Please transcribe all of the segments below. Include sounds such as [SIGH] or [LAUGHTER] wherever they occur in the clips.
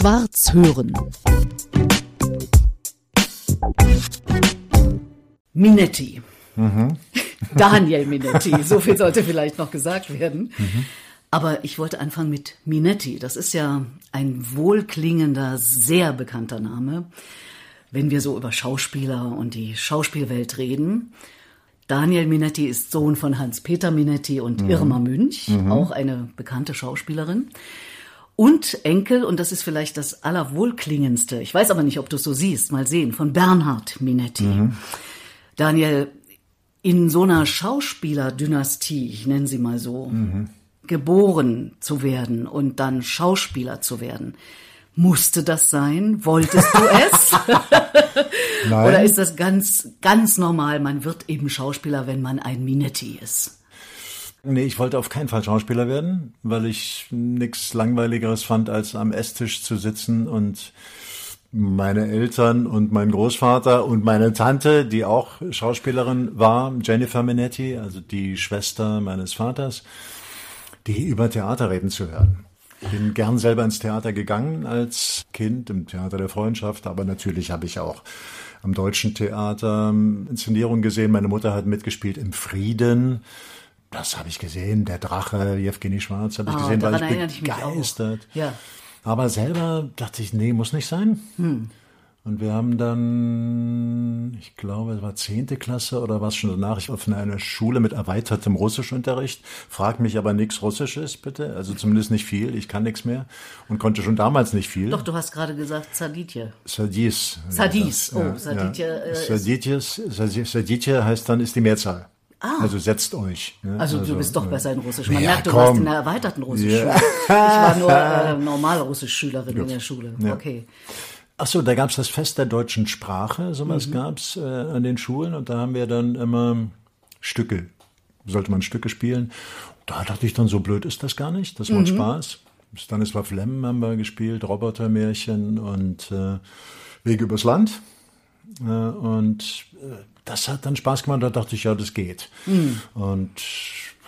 Schwarz hören. Minetti. Mhm. [LAUGHS] Daniel Minetti, so viel sollte vielleicht noch gesagt werden. Mhm. Aber ich wollte anfangen mit Minetti. Das ist ja ein wohlklingender, sehr bekannter Name, wenn wir so über Schauspieler und die Schauspielwelt reden. Daniel Minetti ist Sohn von Hans-Peter Minetti und mhm. Irma Münch, mhm. auch eine bekannte Schauspielerin. Und Enkel, und das ist vielleicht das allerwohlklingendste, ich weiß aber nicht, ob du es so siehst, mal sehen, von Bernhard Minetti. Mhm. Daniel, in so einer Schauspielerdynastie, ich nenne sie mal so, mhm. geboren zu werden und dann Schauspieler zu werden, musste das sein? Wolltest du es? [LAUGHS] [LAUGHS] Nein. Oder ist das ganz, ganz normal? Man wird eben Schauspieler, wenn man ein Minetti ist. Nee, ich wollte auf keinen Fall Schauspieler werden, weil ich nichts Langweiligeres fand, als am Esstisch zu sitzen und meine Eltern und mein Großvater und meine Tante, die auch Schauspielerin war, Jennifer Minetti, also die Schwester meines Vaters, die über Theater reden zu hören. Ich bin gern selber ins Theater gegangen als Kind, im Theater der Freundschaft, aber natürlich habe ich auch am Deutschen Theater Inszenierungen gesehen. Meine Mutter hat mitgespielt im Frieden das habe ich gesehen, der Drache, Jewgeni Schwarz habe ich oh, gesehen, war ich begeistert. Ich ja. Aber selber dachte ich, nee, muss nicht sein. Hm. Und wir haben dann, ich glaube, es war zehnte Klasse oder was schon danach, ich war von einer Schule mit erweitertem Russischunterricht. Frag mich aber nichts Russisches, bitte. Also zumindest nicht viel. Ich kann nichts mehr und konnte schon damals nicht viel. Doch, du hast gerade gesagt Saditje. Sadis. Sadis, oh, Saditje. Ja. Äh, Saditje heißt dann, ist die Mehrzahl. Ah. Also setzt euch. Ja? Also, also, du bist doch besser in Russisch. Man ja, merkt, du komm. warst in der erweiterten Russischschule. Ja. Ich war nur äh, normale Russischschülerin in der Schule. Ja. Okay. Ach so, da gab's das Fest der deutschen Sprache, sowas mhm. gab's äh, an den Schulen und da haben wir dann immer Stücke, sollte man Stücke spielen. Da dachte ich dann, so blöd ist das gar nicht, das macht mhm. Spaß. Stanislav Lem haben wir gespielt, Robotermärchen und äh, Wege übers Land. Äh, und äh, das hat dann Spaß gemacht. Da dachte ich, ja, das geht. Mhm. Und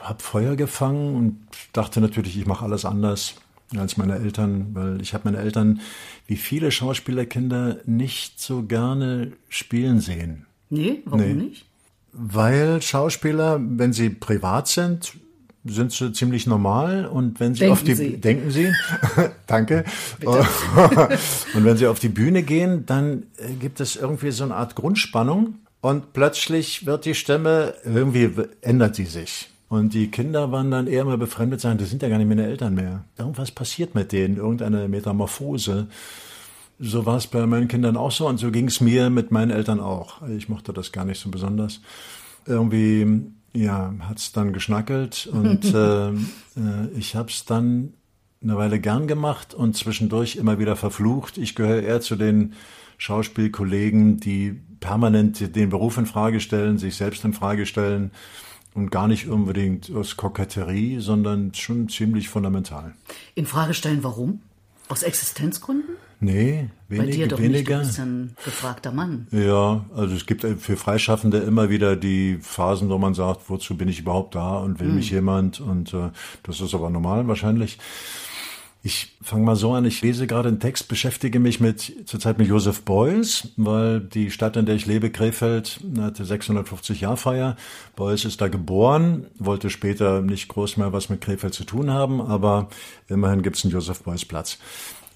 habe Feuer gefangen und dachte natürlich, ich mache alles anders als meine Eltern, weil ich habe meine Eltern wie viele Schauspielerkinder nicht so gerne spielen sehen. Nee, warum nee. nicht? Weil Schauspieler, wenn sie privat sind, sind sie ziemlich normal und wenn sie denken auf die sie. denken sie [LAUGHS] danke [LAUGHS] und wenn sie auf die Bühne gehen, dann äh, gibt es irgendwie so eine Art Grundspannung und plötzlich wird die Stimme, irgendwie ändert sie sich. Und die Kinder waren dann eher mal befremdet sein, das sind ja gar nicht meine Eltern mehr. Irgendwas passiert mit denen, irgendeine Metamorphose. So war es bei meinen Kindern auch so und so ging es mir mit meinen Eltern auch. Ich mochte das gar nicht so besonders. Irgendwie, ja, hat es dann geschnackelt und [LAUGHS] äh, äh, ich habe es dann eine Weile gern gemacht und zwischendurch immer wieder verflucht. Ich gehöre eher zu den Schauspielkollegen, die permanent den Beruf in Frage stellen, sich selbst in Frage stellen und gar nicht unbedingt aus Koketterie, sondern schon ziemlich fundamental. In Frage stellen, warum? Aus Existenzgründen? Nee, wenig, Bei dir doch weniger. Nicht, du bist ein gefragter Mann. Ja, also es gibt für Freischaffende immer wieder die Phasen, wo man sagt, wozu bin ich überhaupt da und will hm. mich jemand und äh, das ist aber normal wahrscheinlich. Ich fange mal so an, ich lese gerade einen Text, beschäftige mich mit zurzeit mit Joseph Beuys, weil die Stadt, in der ich lebe, Krefeld, hatte 650 Jahr Feier. Beuys ist da geboren, wollte später nicht groß mehr was mit Krefeld zu tun haben, aber immerhin gibt es einen Joseph Beuys Platz.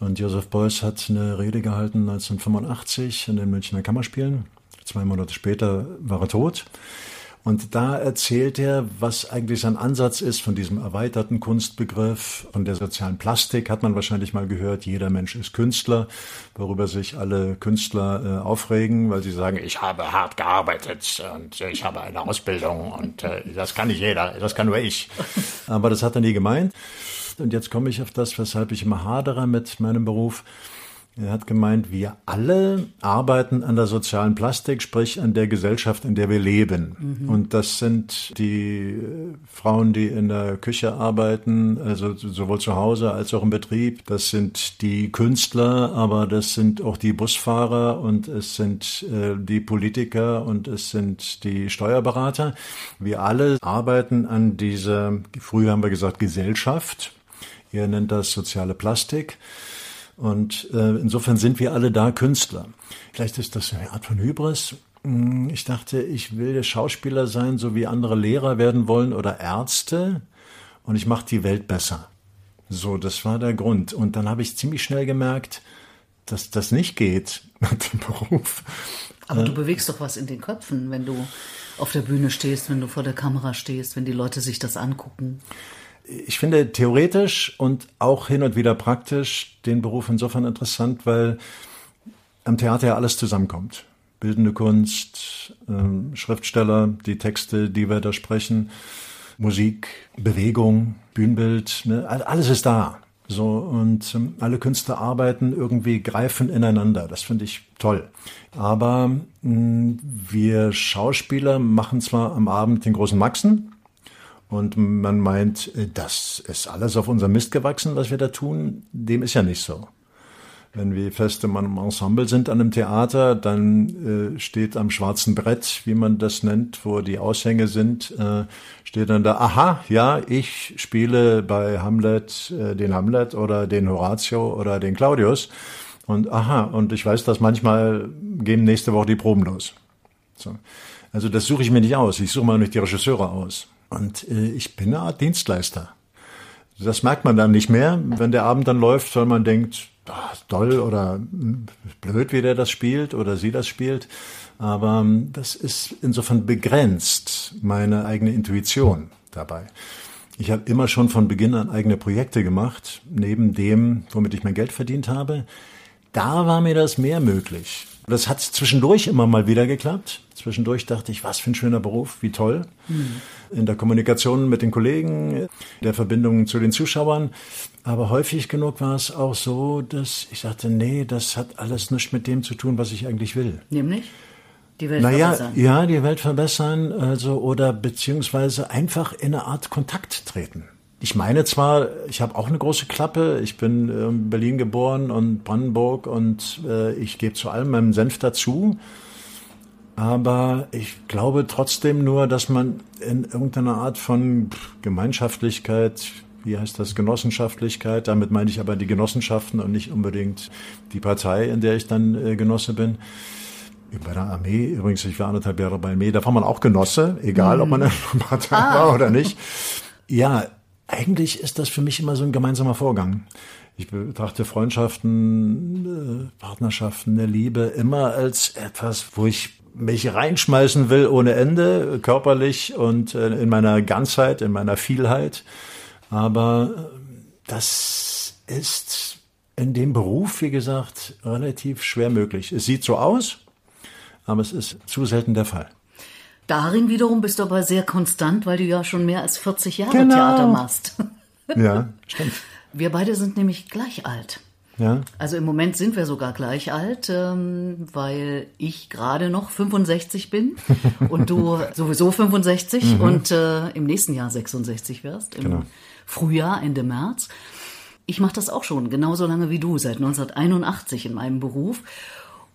Und Joseph Beuys hat eine Rede gehalten 1985 in den Münchner Kammerspielen. Zwei Monate später war er tot. Und da erzählt er, was eigentlich sein Ansatz ist von diesem erweiterten Kunstbegriff, von der sozialen Plastik hat man wahrscheinlich mal gehört, jeder Mensch ist Künstler, worüber sich alle Künstler äh, aufregen, weil sie sagen, ich habe hart gearbeitet und ich habe eine Ausbildung und äh, das kann nicht jeder, das kann nur ich. [LAUGHS] Aber das hat er nie gemeint. Und jetzt komme ich auf das, weshalb ich immer hadere mit meinem Beruf. Er hat gemeint, wir alle arbeiten an der sozialen Plastik, sprich an der Gesellschaft, in der wir leben. Mhm. Und das sind die äh, Frauen, die in der Küche arbeiten, also sowohl zu Hause als auch im Betrieb. Das sind die Künstler, aber das sind auch die Busfahrer und es sind äh, die Politiker und es sind die Steuerberater. Wir alle arbeiten an dieser, früher haben wir gesagt, Gesellschaft. Ihr nennt das soziale Plastik. Und äh, insofern sind wir alle da Künstler. Vielleicht ist das eine Art von Hybris. Hm, ich dachte, ich will Schauspieler sein, so wie andere Lehrer werden wollen oder Ärzte. Und ich mache die Welt besser. So, das war der Grund. Und dann habe ich ziemlich schnell gemerkt, dass das nicht geht [LAUGHS] mit dem Beruf. Aber du bewegst doch was in den Köpfen, wenn du auf der Bühne stehst, wenn du vor der Kamera stehst, wenn die Leute sich das angucken. Ich finde theoretisch und auch hin und wieder praktisch den Beruf insofern interessant, weil am Theater ja alles zusammenkommt. Bildende Kunst, ähm, Schriftsteller, die Texte, die wir da sprechen, Musik, Bewegung, Bühnenbild, ne, alles ist da. So, und ähm, alle Künstler arbeiten irgendwie, greifen ineinander. Das finde ich toll. Aber wir Schauspieler machen zwar am Abend den großen Maxen und man meint, äh, das ist alles auf unser Mist gewachsen, was wir da tun. Dem ist ja nicht so. Wenn wir fest im Ensemble sind an einem Theater, dann äh, steht am schwarzen Brett, wie man das nennt, wo die Aushänge sind, äh, steht dann da, aha, ja, ich spiele bei Hamlet äh, den Hamlet oder den Horatio oder den Claudius. Und aha, und ich weiß, dass manchmal gehen nächste Woche die Proben los. So. Also das suche ich mir nicht aus, ich suche mal nicht die Regisseure aus. Und äh, ich bin eine Art Dienstleister. Das merkt man dann nicht mehr, wenn der Abend dann läuft, weil man denkt, toll oder blöd, wie der das spielt oder sie das spielt. Aber ähm, das ist insofern begrenzt meine eigene Intuition dabei. Ich habe immer schon von Beginn an eigene Projekte gemacht, neben dem, womit ich mein Geld verdient habe. Da war mir das mehr möglich. Das hat zwischendurch immer mal wieder geklappt. Zwischendurch dachte ich, was für ein schöner Beruf, wie toll. Mhm. In der Kommunikation mit den Kollegen, der Verbindung zu den Zuschauern. Aber häufig genug war es auch so, dass ich sagte, nee, das hat alles nichts mit dem zu tun, was ich eigentlich will. Nämlich? Die Welt naja, verbessern. Ja, die Welt verbessern, also, oder beziehungsweise einfach in eine Art Kontakt treten. Ich meine zwar, ich habe auch eine große Klappe. Ich bin in Berlin geboren und Brandenburg und äh, ich gebe zu allem meinen Senf dazu. Aber ich glaube trotzdem nur, dass man in irgendeiner Art von Gemeinschaftlichkeit, wie heißt das, Genossenschaftlichkeit, damit meine ich aber die Genossenschaften und nicht unbedingt die Partei, in der ich dann äh, Genosse bin. Bei der Armee, übrigens, ich war anderthalb Jahre bei der Armee, da war man auch Genosse, egal ob man in der Partei ah. war oder nicht. Ja, eigentlich ist das für mich immer so ein gemeinsamer Vorgang. Ich betrachte Freundschaften, äh, Partnerschaften, eine Liebe immer als etwas, wo ich mich reinschmeißen will ohne Ende, körperlich und äh, in meiner Ganzheit, in meiner Vielheit. Aber äh, das ist in dem Beruf, wie gesagt, relativ schwer möglich. Es sieht so aus, aber es ist zu selten der Fall. Darin wiederum bist du aber sehr konstant, weil du ja schon mehr als 40 Jahre genau. Theater machst. [LAUGHS] Ja, stimmt. Wir beide sind nämlich gleich alt. Ja. Also im Moment sind wir sogar gleich alt, ähm, weil ich gerade noch 65 bin [LAUGHS] und du sowieso 65 mhm. und äh, im nächsten Jahr 66 wirst, im genau. Frühjahr, Ende März. Ich mache das auch schon genauso lange wie du, seit 1981 in meinem Beruf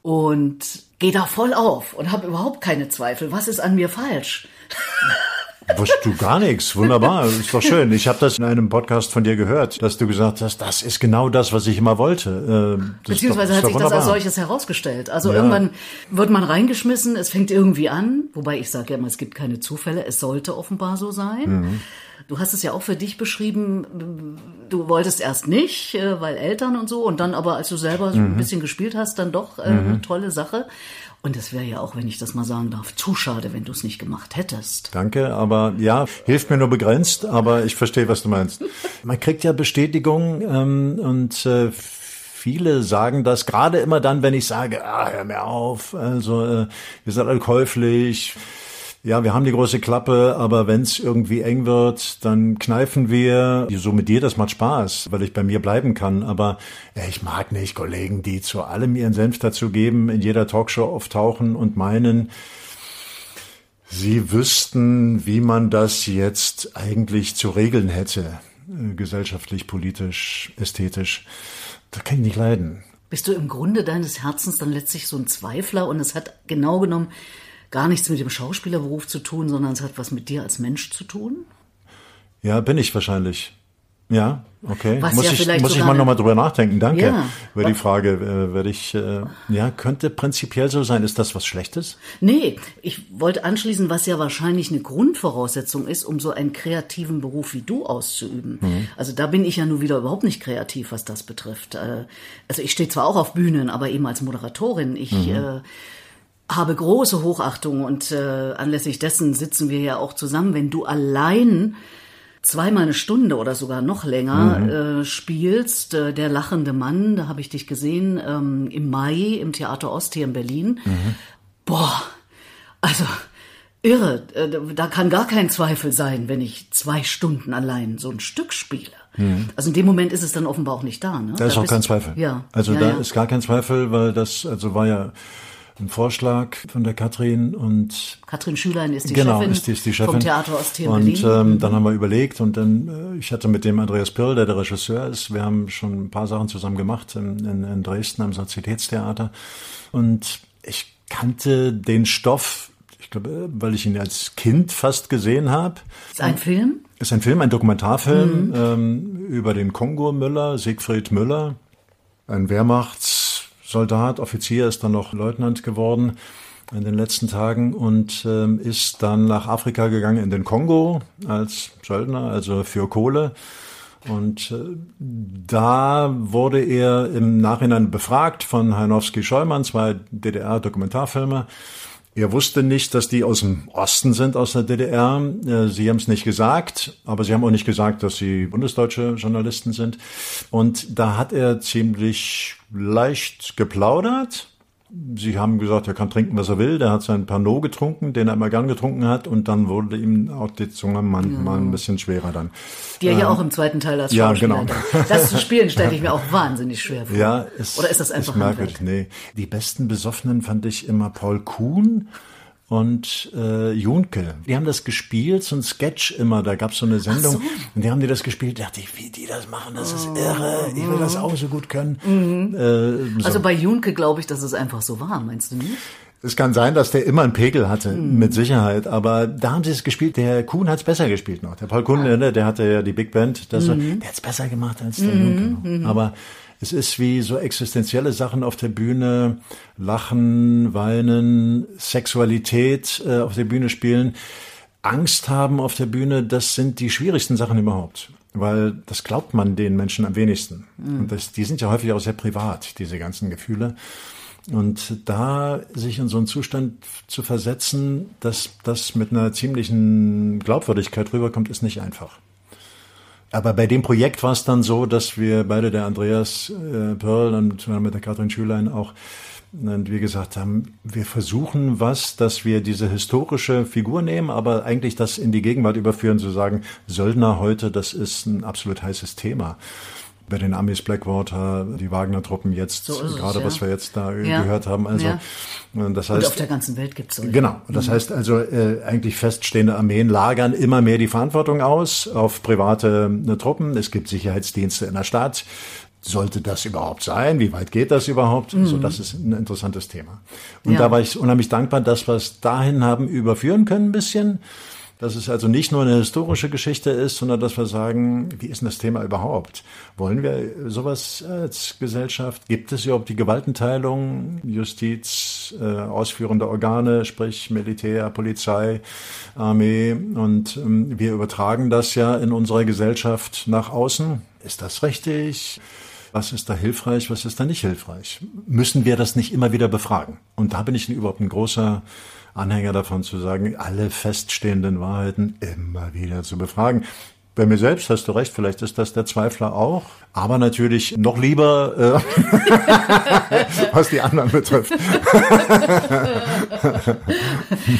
und gehe da voll auf und habe überhaupt keine Zweifel. Was ist an mir falsch? Wusst du gar nichts. Wunderbar. Ist doch schön. Ich habe das in einem Podcast von dir gehört, dass du gesagt hast, das ist genau das, was ich immer wollte. Ähm, das Beziehungsweise doch, hat sich das als solches herausgestellt. Also ja. irgendwann wird man reingeschmissen, es fängt irgendwie an, wobei ich sage ja immer, es gibt keine Zufälle, es sollte offenbar so sein. Mhm. Du hast es ja auch für dich beschrieben, du wolltest erst nicht, äh, weil Eltern und so, und dann aber, als du selber mhm. ein bisschen gespielt hast, dann doch äh, mhm. eine tolle Sache. Und es wäre ja auch, wenn ich das mal sagen darf, zu schade, wenn du es nicht gemacht hättest. Danke, aber ja, hilft mir nur begrenzt, aber ich verstehe, was du meinst. [LAUGHS] Man kriegt ja Bestätigung ähm, und äh, viele sagen das gerade immer dann, wenn ich sage, ah, hör mir auf, also äh, wir sind alle käuflich ja, wir haben die große Klappe, aber wenn es irgendwie eng wird, dann kneifen wir. So mit dir, das macht Spaß, weil ich bei mir bleiben kann. Aber ich mag nicht Kollegen, die zu allem ihren Senf dazu geben, in jeder Talkshow auftauchen und meinen, sie wüssten, wie man das jetzt eigentlich zu regeln hätte. Äh, gesellschaftlich, politisch, ästhetisch. Da kann ich nicht leiden. Bist du im Grunde deines Herzens dann letztlich so ein Zweifler und es hat genau genommen gar nichts mit dem Schauspielerberuf zu tun, sondern es hat was mit dir als Mensch zu tun? Ja, bin ich wahrscheinlich. Ja, okay. Was muss ja ich, muss ich mal nochmal drüber nachdenken. Danke. Ja. Über die Frage äh, werde ich, äh, ja, könnte prinzipiell so sein. Ist das was Schlechtes? Nee, ich wollte anschließen, was ja wahrscheinlich eine Grundvoraussetzung ist, um so einen kreativen Beruf wie du auszuüben. Also da bin ich ja nun wieder überhaupt nicht kreativ, was das betrifft. Äh, Also ich stehe zwar auch auf Bühnen, aber eben als Moderatorin. Ich äh, habe große Hochachtung und äh, anlässlich dessen sitzen wir ja auch zusammen. Wenn du allein zweimal eine Stunde oder sogar noch länger äh, spielst, äh, der lachende Mann, da habe ich dich gesehen ähm, im Mai im Theater Ost hier in Berlin. Boah, also irre, äh, da kann gar kein Zweifel sein, wenn ich zwei Stunden allein so ein Stück spiele. Also in dem Moment ist es dann offenbar auch nicht da. Ne? Da ist auch bist- kein Zweifel. Ja. Also ja, da ja. ist gar kein Zweifel, weil das, also war ja ein Vorschlag von der Katrin und Katrin Schülein ist die genau, Chefin, ist die, ist die Chefin. vom Theater Ost hier in Und ähm, dann haben wir überlegt und dann, äh, ich hatte mit dem Andreas Pirl, der der Regisseur ist, wir haben schon ein paar Sachen zusammen gemacht in, in, in Dresden am Sozietätstheater. Und ich kannte den Stoff, ich glaube, weil ich ihn als Kind fast gesehen habe. ist ein Film? Ist ein Film, ein Dokumentarfilm ähm, über den Kongo-Müller, Siegfried Müller, ein Wehrmachtssoldat, Offizier, ist dann noch Leutnant geworden in den letzten Tagen und ähm, ist dann nach Afrika gegangen in den Kongo als Söldner, also für Kohle. Und äh, da wurde er im Nachhinein befragt von Heinowski-Scheumann, zwei DDR-Dokumentarfilme. Er wusste nicht, dass die aus dem Osten sind, aus der DDR. Äh, Sie haben es nicht gesagt, aber sie haben auch nicht gesagt, dass sie bundesdeutsche Journalisten sind. Und da hat er ziemlich leicht geplaudert. Sie haben gesagt, er kann trinken, was er will. Der hat seinen Pernod getrunken, den er immer gern getrunken hat. Und dann wurde ihm auch die Zunge manchmal ein bisschen schwerer dann. Die er ja auch im zweiten Teil als Ähm, ja, genau. Das zu spielen [LAUGHS] stelle ich mir auch wahnsinnig schwer vor. Ja, ist, Oder ist das einfach ist merkwürdig? Nee. Die besten Besoffenen fand ich immer Paul Kuhn und äh, Junke. Die haben das gespielt, so ein Sketch immer. Da gab's so eine Sendung so. und die haben die das gespielt. Da dachte ich, wie die das machen, das ist irre. Ich will das auch so gut können. Mhm. Äh, so. Also bei Junke glaube ich, dass es einfach so war, meinst du nicht? Es kann sein, dass der immer einen Pegel hatte, mit Sicherheit. Aber da haben sie es gespielt. Der Kuhn hat's besser gespielt noch. Der Paul Kuhn, ne, der hatte ja die Big Band. Das, Der hat's besser gemacht als der Junke noch. Aber es ist wie so existenzielle Sachen auf der Bühne. Lachen, weinen, Sexualität äh, auf der Bühne spielen. Angst haben auf der Bühne, das sind die schwierigsten Sachen überhaupt. Weil das glaubt man den Menschen am wenigsten. Und das, die sind ja häufig auch sehr privat, diese ganzen Gefühle. Und da sich in so einen Zustand zu versetzen, dass das mit einer ziemlichen Glaubwürdigkeit rüberkommt, ist nicht einfach. Aber bei dem Projekt war es dann so, dass wir beide, der Andreas äh, Perl und mit der Katrin Schülein auch, und wir gesagt haben, wir versuchen was, dass wir diese historische Figur nehmen, aber eigentlich das in die Gegenwart überführen, zu sagen, Söldner heute, das ist ein absolut heißes Thema. Bei den Amis Blackwater, die Wagner-Truppen jetzt, So ist es, gerade ja. was wir jetzt da Ja. gehört haben. Also, Ja. und das Und heißt, auf der ganzen Welt gibt es solche. Genau. Das heißt also, äh, eigentlich feststehende Armeen lagern immer mehr die Verantwortung aus auf private äh, Truppen. Es gibt Sicherheitsdienste in der Stadt. Sollte das überhaupt sein? Wie weit geht das überhaupt? So, das ist ein interessantes Thema. Und Ja. da war ich unheimlich dankbar, dass wir es dahin haben überführen können ein bisschen. Dass es also nicht nur eine historische Geschichte ist, sondern dass wir sagen, wie ist denn das Thema überhaupt? Wollen wir sowas als Gesellschaft? Gibt es überhaupt die Gewaltenteilung, Justiz, äh, ausführende Organe, sprich Militär, Polizei, Armee? Und ähm, wir übertragen das ja in unserer Gesellschaft nach außen. Ist das richtig? Was ist da hilfreich, was ist da nicht hilfreich? Müssen wir das nicht immer wieder befragen? Und da bin ich überhaupt ein großer Anhänger davon zu sagen, alle feststehenden Wahrheiten immer wieder zu befragen. Bei mir selbst hast du recht, vielleicht ist das der Zweifler auch, aber natürlich noch lieber, äh, [LAUGHS] was die anderen betrifft. [LAUGHS]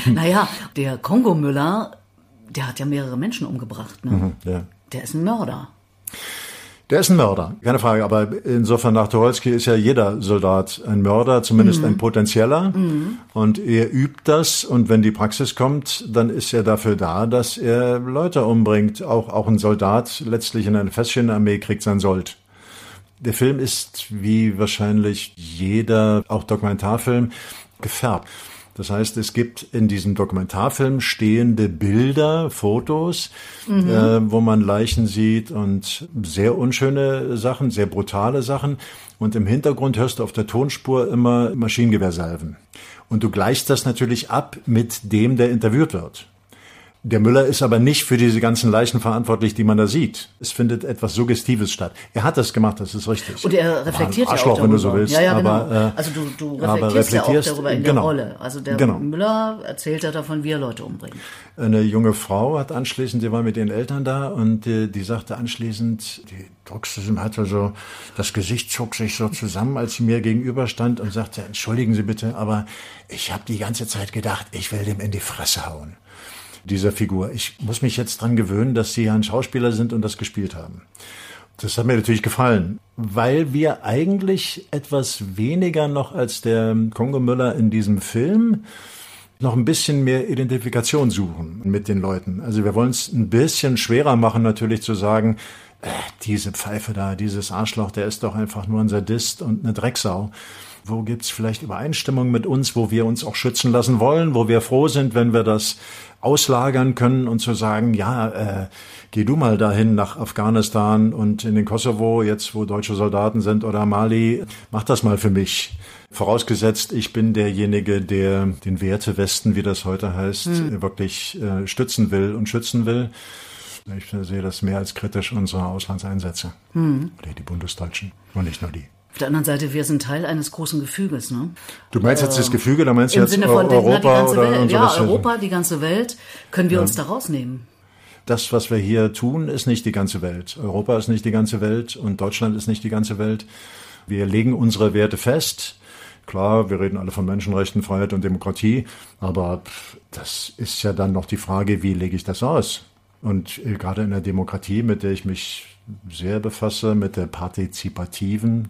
Naja, der Kongo-Müller, der hat ja mehrere Menschen umgebracht. Ne? Ja. Der ist ein Mörder. Der ist ein Mörder, keine Frage. Aber insofern nach Tucholsky ist ja jeder Soldat ein Mörder, zumindest ein potenzieller. Und er übt das. Und wenn die Praxis kommt, dann ist er dafür da, dass er Leute umbringt. Auch, auch ein Soldat letztlich in einer feststehenden Armee kriegt sein Sold. Der Film ist wie wahrscheinlich jeder, auch Dokumentarfilm, gefärbt. Das heißt, es gibt in diesem Dokumentarfilm stehende Bilder, Fotos, mhm. äh, wo man Leichen sieht und sehr unschöne Sachen, sehr brutale Sachen. Und im Hintergrund hörst du auf der Tonspur immer Maschinengewehrsalven. Und du gleichst das natürlich ab mit dem, der interviewt wird. Der Müller ist aber nicht für diese ganzen Leichen verantwortlich, die man da sieht. Es findet etwas Suggestives statt. Er hat das gemacht, das ist richtig. Und er reflektiert ja auch darüber. wenn du so willst. Ja, ja, genau. Aber, äh, also du, du reflektierst, ja auch darüber in genau, der Rolle. Also der genau. Müller erzählt ja davon, wie er Leute umbringt. Eine junge Frau hat anschließend, die war mit ihren Eltern da und die, die sagte anschließend, die Drucksystem hatte so, das Gesicht zog sich so zusammen, als sie mir gegenüberstand und sagte, entschuldigen Sie bitte, aber ich habe die ganze Zeit gedacht, ich will dem in die Fresse hauen dieser Figur. Ich muss mich jetzt dran gewöhnen, dass Sie ja ein Schauspieler sind und das gespielt haben. Das hat mir natürlich gefallen, weil wir eigentlich etwas weniger noch als der Kongo Müller in diesem Film noch ein bisschen mehr Identifikation suchen mit den Leuten. Also wir wollen es ein bisschen schwerer machen, natürlich zu sagen, äh, diese Pfeife da, dieses Arschloch, der ist doch einfach nur ein Sadist und eine Drecksau. Wo gibt's vielleicht Übereinstimmung mit uns, wo wir uns auch schützen lassen wollen, wo wir froh sind, wenn wir das auslagern können und zu sagen, ja, äh, geh du mal dahin nach Afghanistan und in den Kosovo, jetzt wo deutsche Soldaten sind oder Mali, mach das mal für mich. Vorausgesetzt, ich bin derjenige, der den Wertewesten, wie das heute heißt, hm. wirklich äh, stützen will und schützen will. Ich sehe das mehr als kritisch unsere Auslandseinsätze. Hm. Oder die Bundesdeutschen und nicht nur die. Auf der anderen Seite, wir sind Teil eines großen Gefüges. Ne? Du meinst jetzt das äh, Gefüge, da meinst du jetzt Sinne von, Europa oder Welt, Ja, Europa, die ganze Welt. Können wir ja. uns da rausnehmen? Das, was wir hier tun, ist nicht die ganze Welt. Europa ist nicht die ganze Welt und Deutschland ist nicht die ganze Welt. Wir legen unsere Werte fest. Klar, wir reden alle von Menschenrechten, Freiheit und Demokratie, aber das ist ja dann noch die Frage, wie lege ich das aus? Und äh, gerade in der Demokratie, mit der ich mich sehr befasse, mit der partizipativen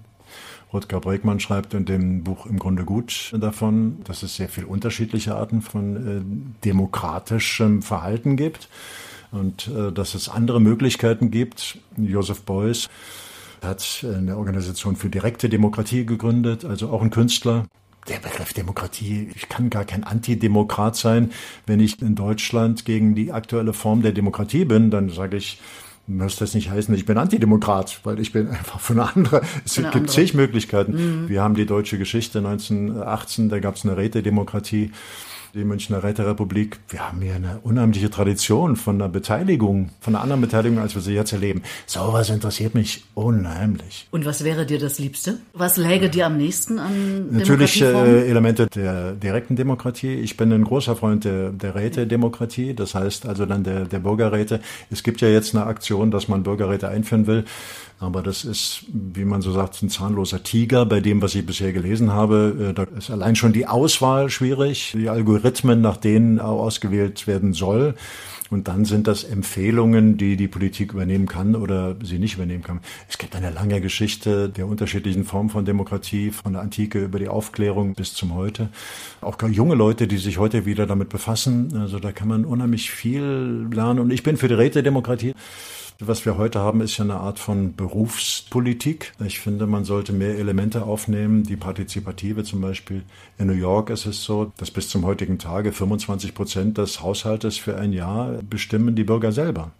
Rutger Bregmann schreibt in dem Buch im Grunde gut davon, dass es sehr viele unterschiedliche Arten von äh, demokratischem Verhalten gibt und äh, dass es andere Möglichkeiten gibt. Joseph Beuys hat eine Organisation für direkte Demokratie gegründet, also auch ein Künstler. Der Begriff Demokratie, ich kann gar kein Antidemokrat sein. Wenn ich in Deutschland gegen die aktuelle Form der Demokratie bin, dann sage ich, muss das nicht heißen, ich bin Antidemokrat, weil ich bin einfach für eine andere. Es eine gibt zig Möglichkeiten. Mhm. Wir haben die deutsche Geschichte 1918, da gab es eine Rätedemokratie die Münchner Räterepublik, wir haben hier eine unheimliche Tradition von einer Beteiligung, von einer anderen Beteiligung, als wir sie jetzt erleben. Sowas interessiert mich unheimlich. Und was wäre dir das Liebste? Was läge dir am nächsten an Natürlich äh, Elemente der direkten Demokratie. Ich bin ein großer Freund der, der Rätedemokratie, das heißt also dann der, der Bürgerräte. Es gibt ja jetzt eine Aktion, dass man Bürgerräte einführen will. Aber das ist, wie man so sagt, ein zahnloser Tiger bei dem, was ich bisher gelesen habe. Äh, da ist allein schon die Auswahl schwierig, die Algorithmen, nach denen ausgewählt werden soll. Und dann sind das Empfehlungen, die die Politik übernehmen kann oder sie nicht übernehmen kann. Es gibt eine lange Geschichte der unterschiedlichen Formen von Demokratie, von der Antike über die Aufklärung bis zum Heute. Auch junge Leute, die sich heute wieder damit befassen. Also da kann man unheimlich viel lernen. Und ich bin für die Rätedemokratie. Was wir heute haben, ist ja eine Art von Berufspolitik. Ich finde, man sollte mehr Elemente aufnehmen. Die Partizipative zum Beispiel. In New York ist es so, dass bis zum heutigen Tage 25 Prozent des Haushaltes für ein Jahr bestimmen die Bürger selber.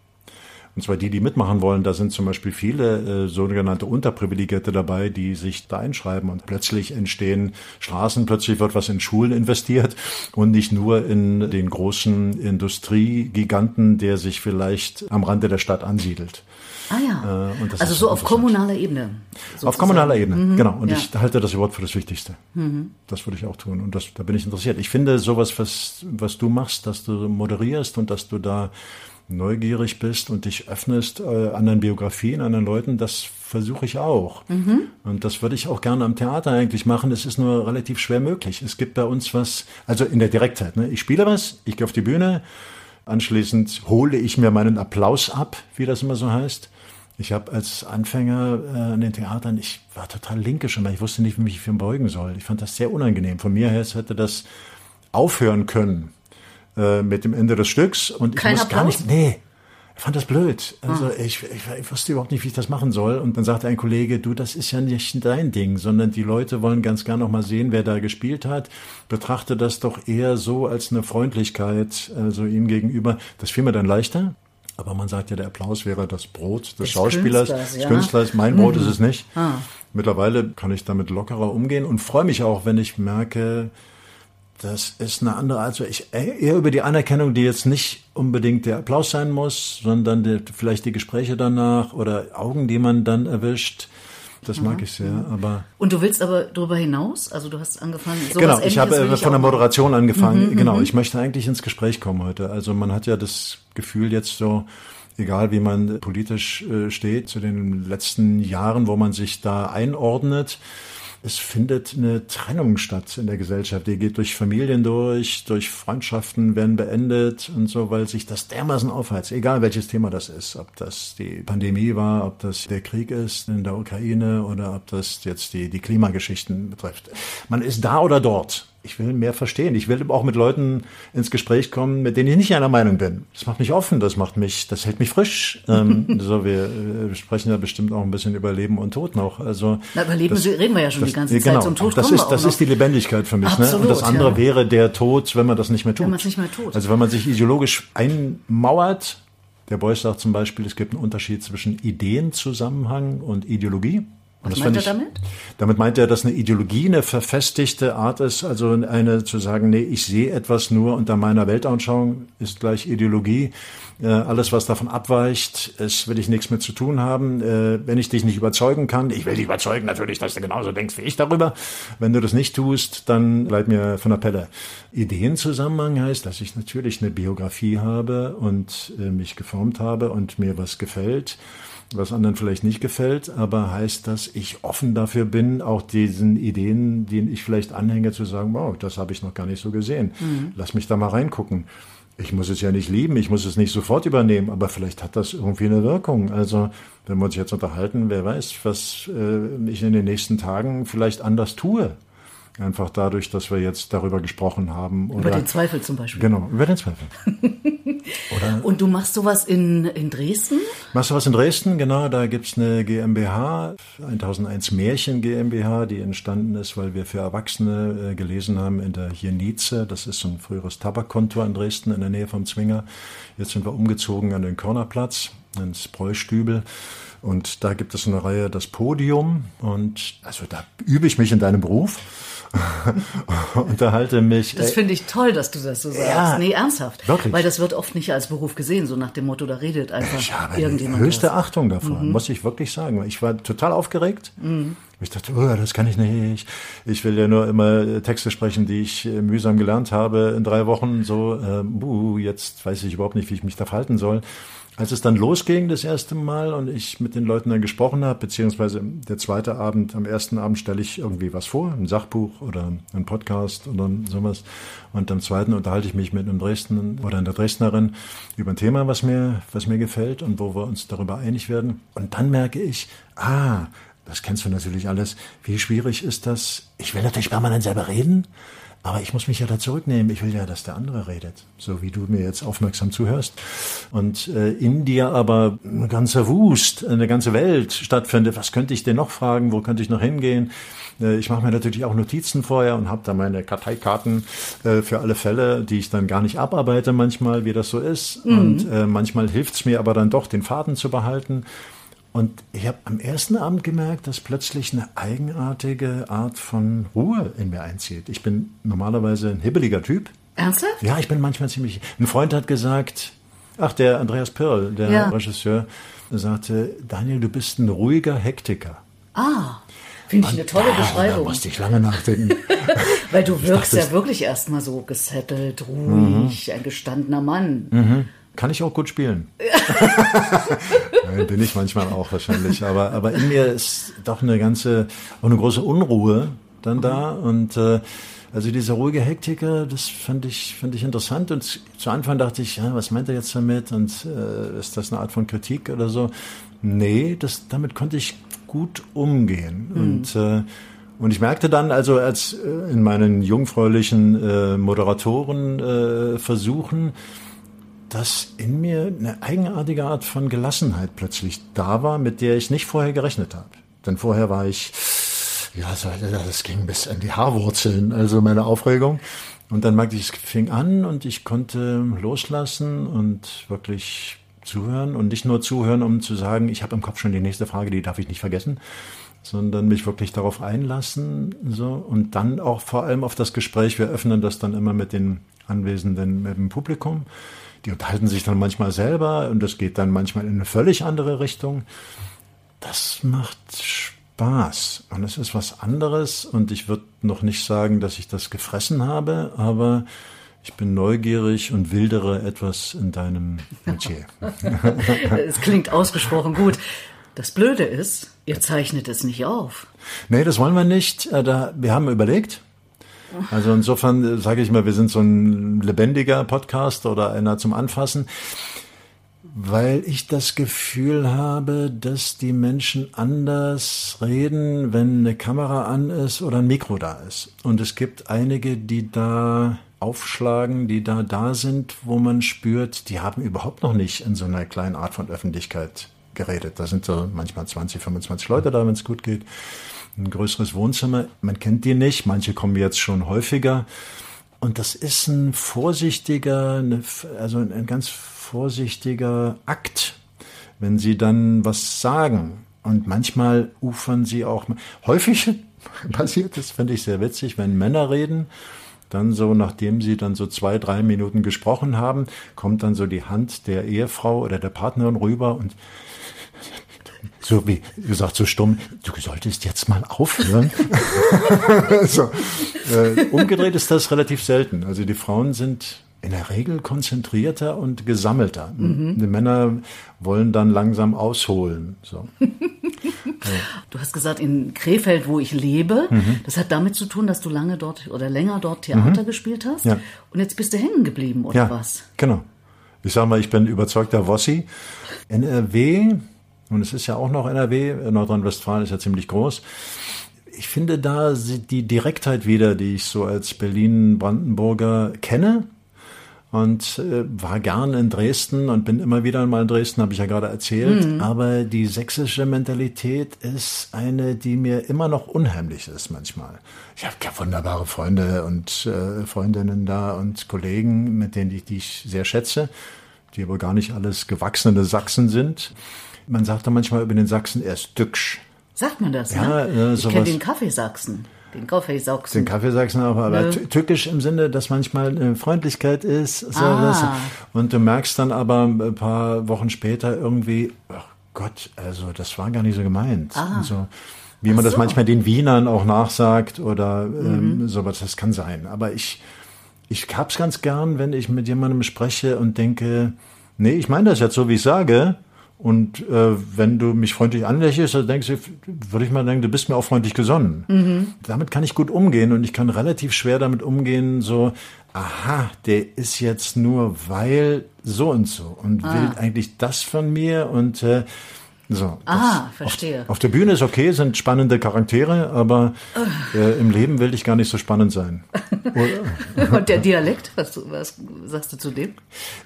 Und zwar die, die mitmachen wollen. Da sind zum Beispiel viele äh, sogenannte Unterprivilegierte dabei, die sich da einschreiben und plötzlich entstehen Straßen, plötzlich wird was in Schulen investiert und nicht nur in den großen Industriegiganten, der sich vielleicht am Rande der Stadt ansiedelt. Ah ja. Äh, also so auf kommunaler Ebene. Sozusagen. Auf kommunaler Ebene, mhm, genau. Und ja. ich halte das Wort für das Wichtigste. Mhm. Das würde ich auch tun. Und das, da bin ich interessiert. Ich finde sowas, was, was du machst, dass du moderierst und dass du da neugierig bist und dich öffnest äh, anderen Biografien, anderen Leuten, das versuche ich auch. Mhm. Und das würde ich auch gerne am Theater eigentlich machen. Es ist nur relativ schwer möglich. Es gibt bei uns was, also in der Direktheit. Ne? Ich spiele was, ich gehe auf die Bühne, anschließend hole ich mir meinen Applaus ab, wie das immer so heißt. Ich habe als Anfänger äh, an den Theatern, ich war total linkisch immer, ich wusste nicht, wie mich für beugen soll. Ich fand das sehr unangenehm. Von mir her hätte das aufhören können äh, mit dem Ende des Stücks und Kein ich muss Applaus? gar nicht, nee, Ich fand das blöd. Also ah. ich, ich, ich, wusste überhaupt nicht, wie ich das machen soll. Und dann sagte ein Kollege, du, das ist ja nicht dein Ding, sondern die Leute wollen ganz gern noch mal sehen, wer da gespielt hat. Betrachte das doch eher so als eine Freundlichkeit, also ihm gegenüber. Das fiel mir dann leichter. Aber man sagt ja, der Applaus wäre das Brot des, des Schauspielers, Künstlers, des ja. Künstlers. Mein Brot mhm. ist es nicht. Ah. Mittlerweile kann ich damit lockerer umgehen und freue mich auch, wenn ich merke, das ist eine andere, also ich eher über die Anerkennung, die jetzt nicht unbedingt der Applaus sein muss, sondern die, vielleicht die Gespräche danach oder Augen, die man dann erwischt. Das mhm. mag ich sehr, aber. Und du willst aber darüber hinaus? Also du hast angefangen. Genau, ich habe ich von der Moderation angefangen. Mhm, genau, mhm. ich möchte eigentlich ins Gespräch kommen heute. Also man hat ja das Gefühl jetzt so, egal wie man politisch äh, steht, zu den letzten Jahren, wo man sich da einordnet, es findet eine Trennung statt in der Gesellschaft. Die geht durch Familien durch, durch Freundschaften werden beendet und so, weil sich das dermaßen aufheizt, egal welches Thema das ist, ob das die Pandemie war, ob das der Krieg ist in der Ukraine oder ob das jetzt die, die Klimageschichten betrifft. Man ist da oder dort ich will mehr verstehen. Ich will auch mit Leuten ins Gespräch kommen, mit denen ich nicht einer Meinung bin. Das macht mich offen, das macht mich, das hält mich frisch. ähm, [LAUGHS] so, wir äh, sprechen ja bestimmt auch ein bisschen über Leben und Tod noch. Also Na, über Leben das, reden wir ja schon das, die ganze Zeit. Genau, Zum Tod das ist, das ist die Lebendigkeit für mich. Absolut, ne? Und das andere ja. wäre der Tod, wenn man das nicht mehr tut. Wenn man es nicht mehr tut. Also wenn man sich ideologisch einmauert. Der Beuys sagt zum Beispiel, es gibt einen Unterschied zwischen Ideenzusammenhang und Ideologie. Was meint er damit? Damit meint er, dass eine Ideologie eine verfestigte Art ist, also eine zu sagen, nee, ich sehe etwas nur unter meiner Weltanschauung ist gleich Ideologie. Äh, alles, was davon abweicht, es will ich nichts mit zu tun haben. Äh, wenn ich dich nicht überzeugen kann, ich will dich überzeugen natürlich, dass du genauso denkst wie ich darüber. Wenn du das nicht tust, dann bleib mir von der Pelle. Ideenzusammenhang heißt, dass ich natürlich eine Biografie habe und äh, mich geformt habe und mir was gefällt was anderen vielleicht nicht gefällt, aber heißt, dass ich offen dafür bin, auch diesen Ideen, denen ich vielleicht anhänge, zu sagen, wow, das habe ich noch gar nicht so gesehen. Mhm. Lass mich da mal reingucken. Ich muss es ja nicht lieben, ich muss es nicht sofort übernehmen, aber vielleicht hat das irgendwie eine Wirkung. Also, wenn wir uns jetzt unterhalten, wer weiß, was äh, ich in den nächsten Tagen vielleicht anders tue. Einfach dadurch, dass wir jetzt darüber gesprochen haben. Oder, über den Zweifel zum Beispiel. Genau, über den Zweifel. [LAUGHS] oder, Und du machst sowas in, in Dresden? Machst du was in Dresden, genau. Da gibt's eine GmbH, 1001 Märchen GmbH, die entstanden ist, weil wir für Erwachsene äh, gelesen haben in der Jenice. Das ist so ein früheres Tabakkontor in Dresden in der Nähe vom Zwinger. Jetzt sind wir umgezogen an den Körnerplatz, ins Bräustübel. Und da gibt es eine Reihe, das Podium. Und also da übe ich mich in deinem Beruf. [LAUGHS] unterhalte mich. Das finde ich toll, dass du das so sagst. Ja, nee, ernsthaft. Wirklich? Weil das wird oft nicht als Beruf gesehen, so nach dem Motto, da redet einfach ich habe irgendjemand. Höchste was. Achtung davor, mhm. muss ich wirklich sagen. Ich war total aufgeregt. Mhm. Ich dachte, oh, das kann ich nicht. Ich will ja nur immer Texte sprechen, die ich äh, mühsam gelernt habe in drei Wochen. So, äh, uh, jetzt weiß ich überhaupt nicht, wie ich mich da verhalten soll. Als es dann losging das erste Mal und ich mit den Leuten dann gesprochen habe, beziehungsweise der zweite Abend, am ersten Abend stelle ich irgendwie was vor, ein Sachbuch oder ein Podcast oder sowas. Und am zweiten unterhalte ich mich mit einem Dresden oder einer Dresdnerin über ein Thema, was mir, was mir gefällt und wo wir uns darüber einig werden. Und dann merke ich, ah, das kennst du natürlich alles. Wie schwierig ist das? Ich will natürlich permanent selber reden. Aber ich muss mich ja da zurücknehmen. Ich will ja, dass der andere redet, so wie du mir jetzt aufmerksam zuhörst. Und äh, in dir aber ein ganzer Wust, eine ganze Welt stattfindet. Was könnte ich denn noch fragen? Wo könnte ich noch hingehen? Äh, ich mache mir natürlich auch Notizen vorher und habe da meine Karteikarten äh, für alle Fälle, die ich dann gar nicht abarbeite manchmal, wie das so ist. Mhm. Und äh, manchmal hilft es mir aber dann doch, den Faden zu behalten. Und ich habe am ersten Abend gemerkt, dass plötzlich eine eigenartige Art von Ruhe in mir einzieht. Ich bin normalerweise ein hibbeliger Typ. Ernsthaft? Ja, ich bin manchmal ziemlich. Ein Freund hat gesagt, ach, der Andreas Pirl, der ja. Regisseur, sagte, Daniel, du bist ein ruhiger Hektiker. Ah. Finde ich eine tolle Beschreibung. Da musste ich lange nachdenken. [LAUGHS] Weil du wirkst dachte, ja wirklich erstmal so gesettelt, ruhig, mhm. ein gestandener Mann. Mhm. Kann ich auch gut spielen. [LAUGHS] Bin ich manchmal auch wahrscheinlich. Aber, aber in mir ist doch eine ganze, auch eine große Unruhe dann da. Und äh, also dieser ruhige Hektiker, das fand ich, fand ich interessant. Und zu Anfang dachte ich, ja, was meint er jetzt damit? Und äh, ist das eine Art von Kritik oder so? Nee, das, damit konnte ich gut umgehen. Mhm. Und äh, und ich merkte dann, also als äh, in meinen jungfräulichen äh, Moderatoren äh, Versuchen, dass in mir eine eigenartige Art von Gelassenheit plötzlich da war, mit der ich nicht vorher gerechnet habe. Denn vorher war ich, ja, das ging bis an die Haarwurzeln, also meine Aufregung. Und dann merkte ich, es fing an und ich konnte loslassen und wirklich zuhören und nicht nur zuhören, um zu sagen, ich habe im Kopf schon die nächste Frage, die darf ich nicht vergessen, sondern mich wirklich darauf einlassen, so und dann auch vor allem auf das Gespräch. Wir öffnen das dann immer mit den Anwesenden, mit dem Publikum. Die unterhalten sich dann manchmal selber und das geht dann manchmal in eine völlig andere Richtung. Das macht Spaß und es ist was anderes und ich würde noch nicht sagen, dass ich das gefressen habe, aber ich bin neugierig und wildere etwas in deinem Metier. [LAUGHS] [LAUGHS] es klingt ausgesprochen gut. Das Blöde ist, ihr zeichnet es nicht auf. Nee, das wollen wir nicht. Äh, wir haben überlegt. Also insofern äh, sage ich mal, wir sind so ein lebendiger Podcast oder einer zum Anfassen, weil ich das Gefühl habe, dass die Menschen anders reden, wenn eine Kamera an ist oder ein Mikro da ist. Und es gibt einige, die da aufschlagen, die da da sind, wo man spürt, die haben überhaupt noch nicht in so einer kleinen Art von Öffentlichkeit geredet. Da sind so manchmal 20, 25 Leute da, wenn es gut geht. Ein größeres Wohnzimmer. Man kennt die nicht. Manche kommen jetzt schon häufiger. Und das ist ein vorsichtiger, also ein ganz vorsichtiger Akt, wenn sie dann was sagen. Und manchmal ufern sie auch, häufig [LAUGHS] passiert das, finde ich sehr witzig, wenn Männer reden dann so, nachdem sie dann so zwei, drei Minuten gesprochen haben, kommt dann so die Hand der Ehefrau oder der Partnerin rüber und so wie gesagt, so stumm, du solltest jetzt mal aufhören. [LAUGHS] so, äh, umgedreht ist das relativ selten. Also die Frauen sind in der Regel konzentrierter und gesammelter. Mhm. Die Männer wollen dann langsam ausholen. So. [LAUGHS] Du hast gesagt, in Krefeld, wo ich lebe, mhm. das hat damit zu tun, dass du lange dort oder länger dort Theater mhm. gespielt hast. Ja. Und jetzt bist du hängen geblieben, oder ja, was? Genau. Ich sag mal, ich bin überzeugter Wossi. NRW, und es ist ja auch noch NRW, Nordrhein-Westfalen ist ja ziemlich groß. Ich finde da die Direktheit wieder, die ich so als Berlin-Brandenburger kenne und äh, war gern in Dresden und bin immer wieder mal in Dresden, habe ich ja gerade erzählt. Mhm. Aber die sächsische Mentalität ist eine, die mir immer noch unheimlich ist manchmal. Ich habe ja wunderbare Freunde und äh, Freundinnen da und Kollegen, mit denen ich, die ich sehr schätze, die aber gar nicht alles gewachsene Sachsen sind. Man sagt da manchmal über den Sachsen, er ist tücksch. Sagt man das? Ja, ne? ich kenne den Kaffeesachsen. Den Kaffeesachsen. Den Kaffeesachsen auch, aber ne? tückisch im Sinne, dass manchmal eine Freundlichkeit ist. So ah. und du merkst dann aber ein paar Wochen später irgendwie, oh Gott, also das war gar nicht so gemeint. Ah. So, wie man so. das manchmal den Wienern auch nachsagt oder ähm, mhm. sowas, das kann sein. Aber ich, ich hab's ganz gern, wenn ich mit jemandem spreche und denke, nee, ich meine das jetzt so, wie ich sage. Und äh, wenn du mich freundlich anlächelst, dann denkst du, würde ich mal denken, du bist mir auch freundlich gesonnen. Mhm. Damit kann ich gut umgehen und ich kann relativ schwer damit umgehen, so, aha, der ist jetzt nur weil so und so und ah. will eigentlich das von mir und äh, so, ah, verstehe. Auf, auf, der Bühne ist okay, sind spannende Charaktere, aber äh, im Leben will ich gar nicht so spannend sein. [LAUGHS] Und der Dialekt, was, was sagst du zu dem?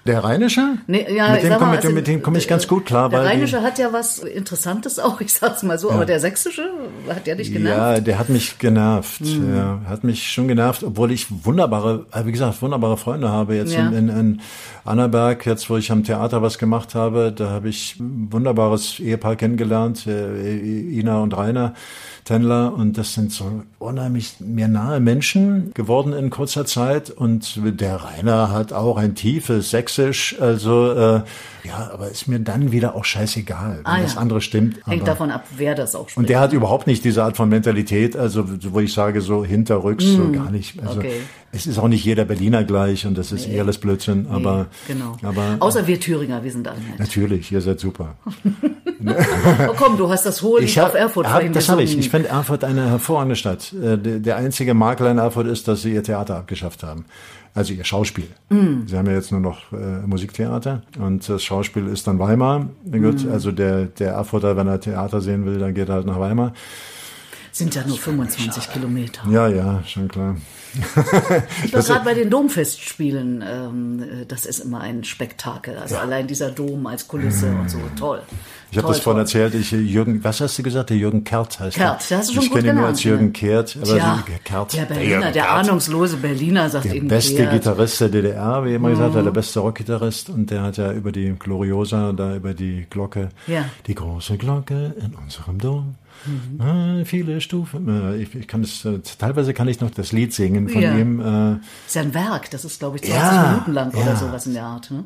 Der Rheinische? Nee, ja, mit, dem komme also, mit dem komme ich ganz gut klar. Der Rheinische hat ja was Interessantes auch, ich sag's mal so, ja. aber der Sächsische, hat der dich genervt? Ja, der hat mich genervt. Mhm. Ja, hat mich schon genervt, obwohl ich wunderbare, äh, wie gesagt, wunderbare Freunde habe jetzt ja. in, in, in Annaberg, jetzt wo ich am Theater was gemacht habe, da habe ich wunderbares Ehepaar kennengelernt, äh, Ina und Rainer Tendler. Und das sind so unheimlich mir nahe Menschen geworden in kurzer Zeit. Und der Rainer hat auch ein tiefes Sächsisch. Also äh, ja, aber ist mir dann wieder auch scheißegal, wenn ah, das andere stimmt. Hängt aber, davon ab, wer das auch spricht. Und der hat überhaupt nicht diese Art von Mentalität, also wo ich sage, so hinterrücks, mm, so gar nicht. Also okay. es ist auch nicht jeder Berliner gleich und das ist nee. eher alles Blödsinn, aber, nee, genau. aber Außer wir Thüringer, wir sind alle nett. Natürlich, ihr seid super. [LAUGHS] oh komm, du hast das hohe Lied auf Erfurt hab, Das habe ich. Ich finde Erfurt eine hervorragende Stadt. Äh, der einzige Makel in Erfurt ist, dass sie ihr Theater abgeschafft haben. Also ihr Schauspiel. Mm. Sie haben ja jetzt nur noch äh, Musiktheater und das Schauspiel ist dann Weimar. Mm. Gut, also der, der Erfurter, wenn er Theater sehen will, dann geht er halt nach Weimar. Sind ja nur 25 Kilometer. Ja, ja, schon klar. Ich war gerade bei den Domfestspielen. Ähm, das ist immer ein Spektakel. Also ja. allein dieser Dom als Kulisse und so. Toll. Ich habe das vorhin erzählt. Ich, Jürgen, was hast du gesagt? Der Jürgen Kert heißt Kert, der. hast du schon ich kenne ihn nur als Jürgen Kehrt. Aber ja, Kert, der Berliner, der, der ahnungslose Berliner sagt Der beste Kehrt. Gitarrist der DDR, wie immer mhm. gesagt der beste Rockgitarrist. Und der hat ja über die Gloriosa, da über die Glocke, ja. die große Glocke in unserem Dom. Mhm. Ah, viele Stufen. Äh, ich, ich, kann es, äh, teilweise kann ich noch das Lied singen von ja. ihm. Äh, ist ja ein Werk, das ist, glaube ich, 20 ja, Minuten lang ja. oder sowas in der Art. Ne?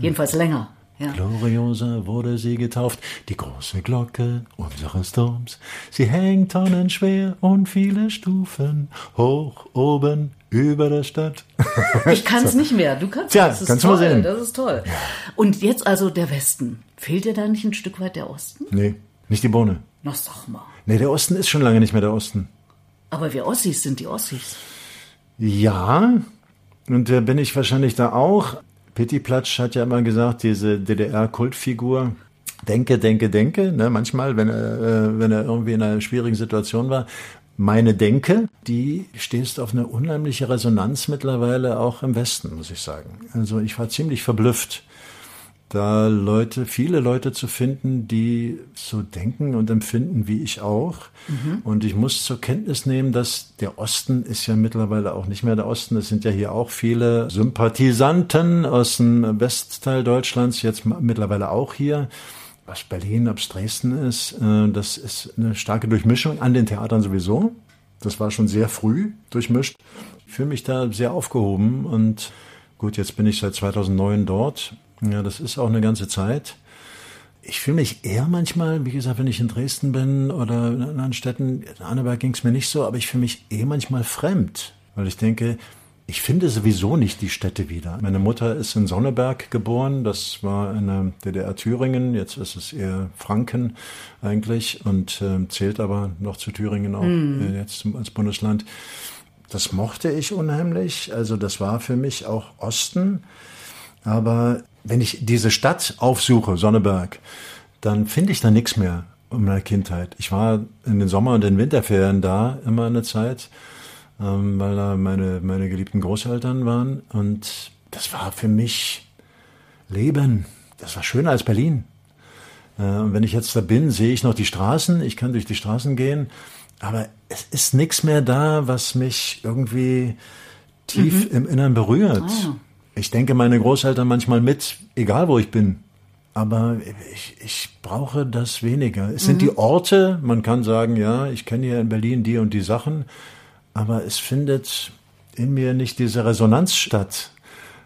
Jedenfalls länger. Ja. Gloriosa wurde sie getauft, die große Glocke unseres Doms. Sie hängt tonnenschwer und viele Stufen hoch oben über der Stadt. [LAUGHS] Ich kann es so. nicht mehr. Du kannst Tja, das. kannst toll. mal sehen. Das ist toll. Und jetzt also der Westen. Fehlt dir da nicht ein Stück weit der Osten? Nee, nicht die Bohne. Na, sag mal. Nee, der Osten ist schon lange nicht mehr der Osten. Aber wir Ossis sind die Ossis. Ja, und da bin ich wahrscheinlich da auch. Pitti Platsch hat ja immer gesagt, diese DDR-Kultfigur, denke, denke, denke, ne, manchmal, wenn er, äh, wenn er irgendwie in einer schwierigen Situation war. Meine Denke, die stößt auf eine unheimliche Resonanz mittlerweile auch im Westen, muss ich sagen. Also ich war ziemlich verblüfft da Leute, viele Leute zu finden, die so denken und empfinden wie ich auch. Mhm. Und ich muss zur Kenntnis nehmen, dass der Osten ist ja mittlerweile auch nicht mehr der Osten. Es sind ja hier auch viele Sympathisanten aus dem Westteil Deutschlands, jetzt mittlerweile auch hier. Was Berlin, ob es Dresden ist, äh, das ist eine starke Durchmischung an den Theatern sowieso. Das war schon sehr früh durchmischt. Ich fühle mich da sehr aufgehoben und gut, jetzt bin ich seit 2009 dort ja, das ist auch eine ganze Zeit. Ich fühle mich eher manchmal, wie gesagt, wenn ich in Dresden bin oder in anderen Städten, in Anneberg ging es mir nicht so, aber ich fühle mich eher manchmal fremd, weil ich denke, ich finde sowieso nicht die Städte wieder. Meine Mutter ist in Sonneberg geboren, das war in der DDR Thüringen, jetzt ist es eher Franken eigentlich und äh, zählt aber noch zu Thüringen auch mm. äh, jetzt als Bundesland. Das mochte ich unheimlich, also das war für mich auch Osten. Aber wenn ich diese Stadt aufsuche, Sonneberg, dann finde ich da nichts mehr um meine Kindheit. Ich war in den Sommer- und den Winterferien da immer eine Zeit, ähm, weil da meine, meine geliebten Großeltern waren. Und das war für mich Leben. Das war schöner als Berlin. Äh, und wenn ich jetzt da bin, sehe ich noch die Straßen. Ich kann durch die Straßen gehen. Aber es ist nichts mehr da, was mich irgendwie tief mhm. im Innern berührt. Ah. Ich denke meine Großeltern manchmal mit, egal wo ich bin. Aber ich, ich brauche das weniger. Es mhm. sind die Orte, man kann sagen, ja, ich kenne hier in Berlin die und die Sachen, aber es findet in mir nicht diese Resonanz statt.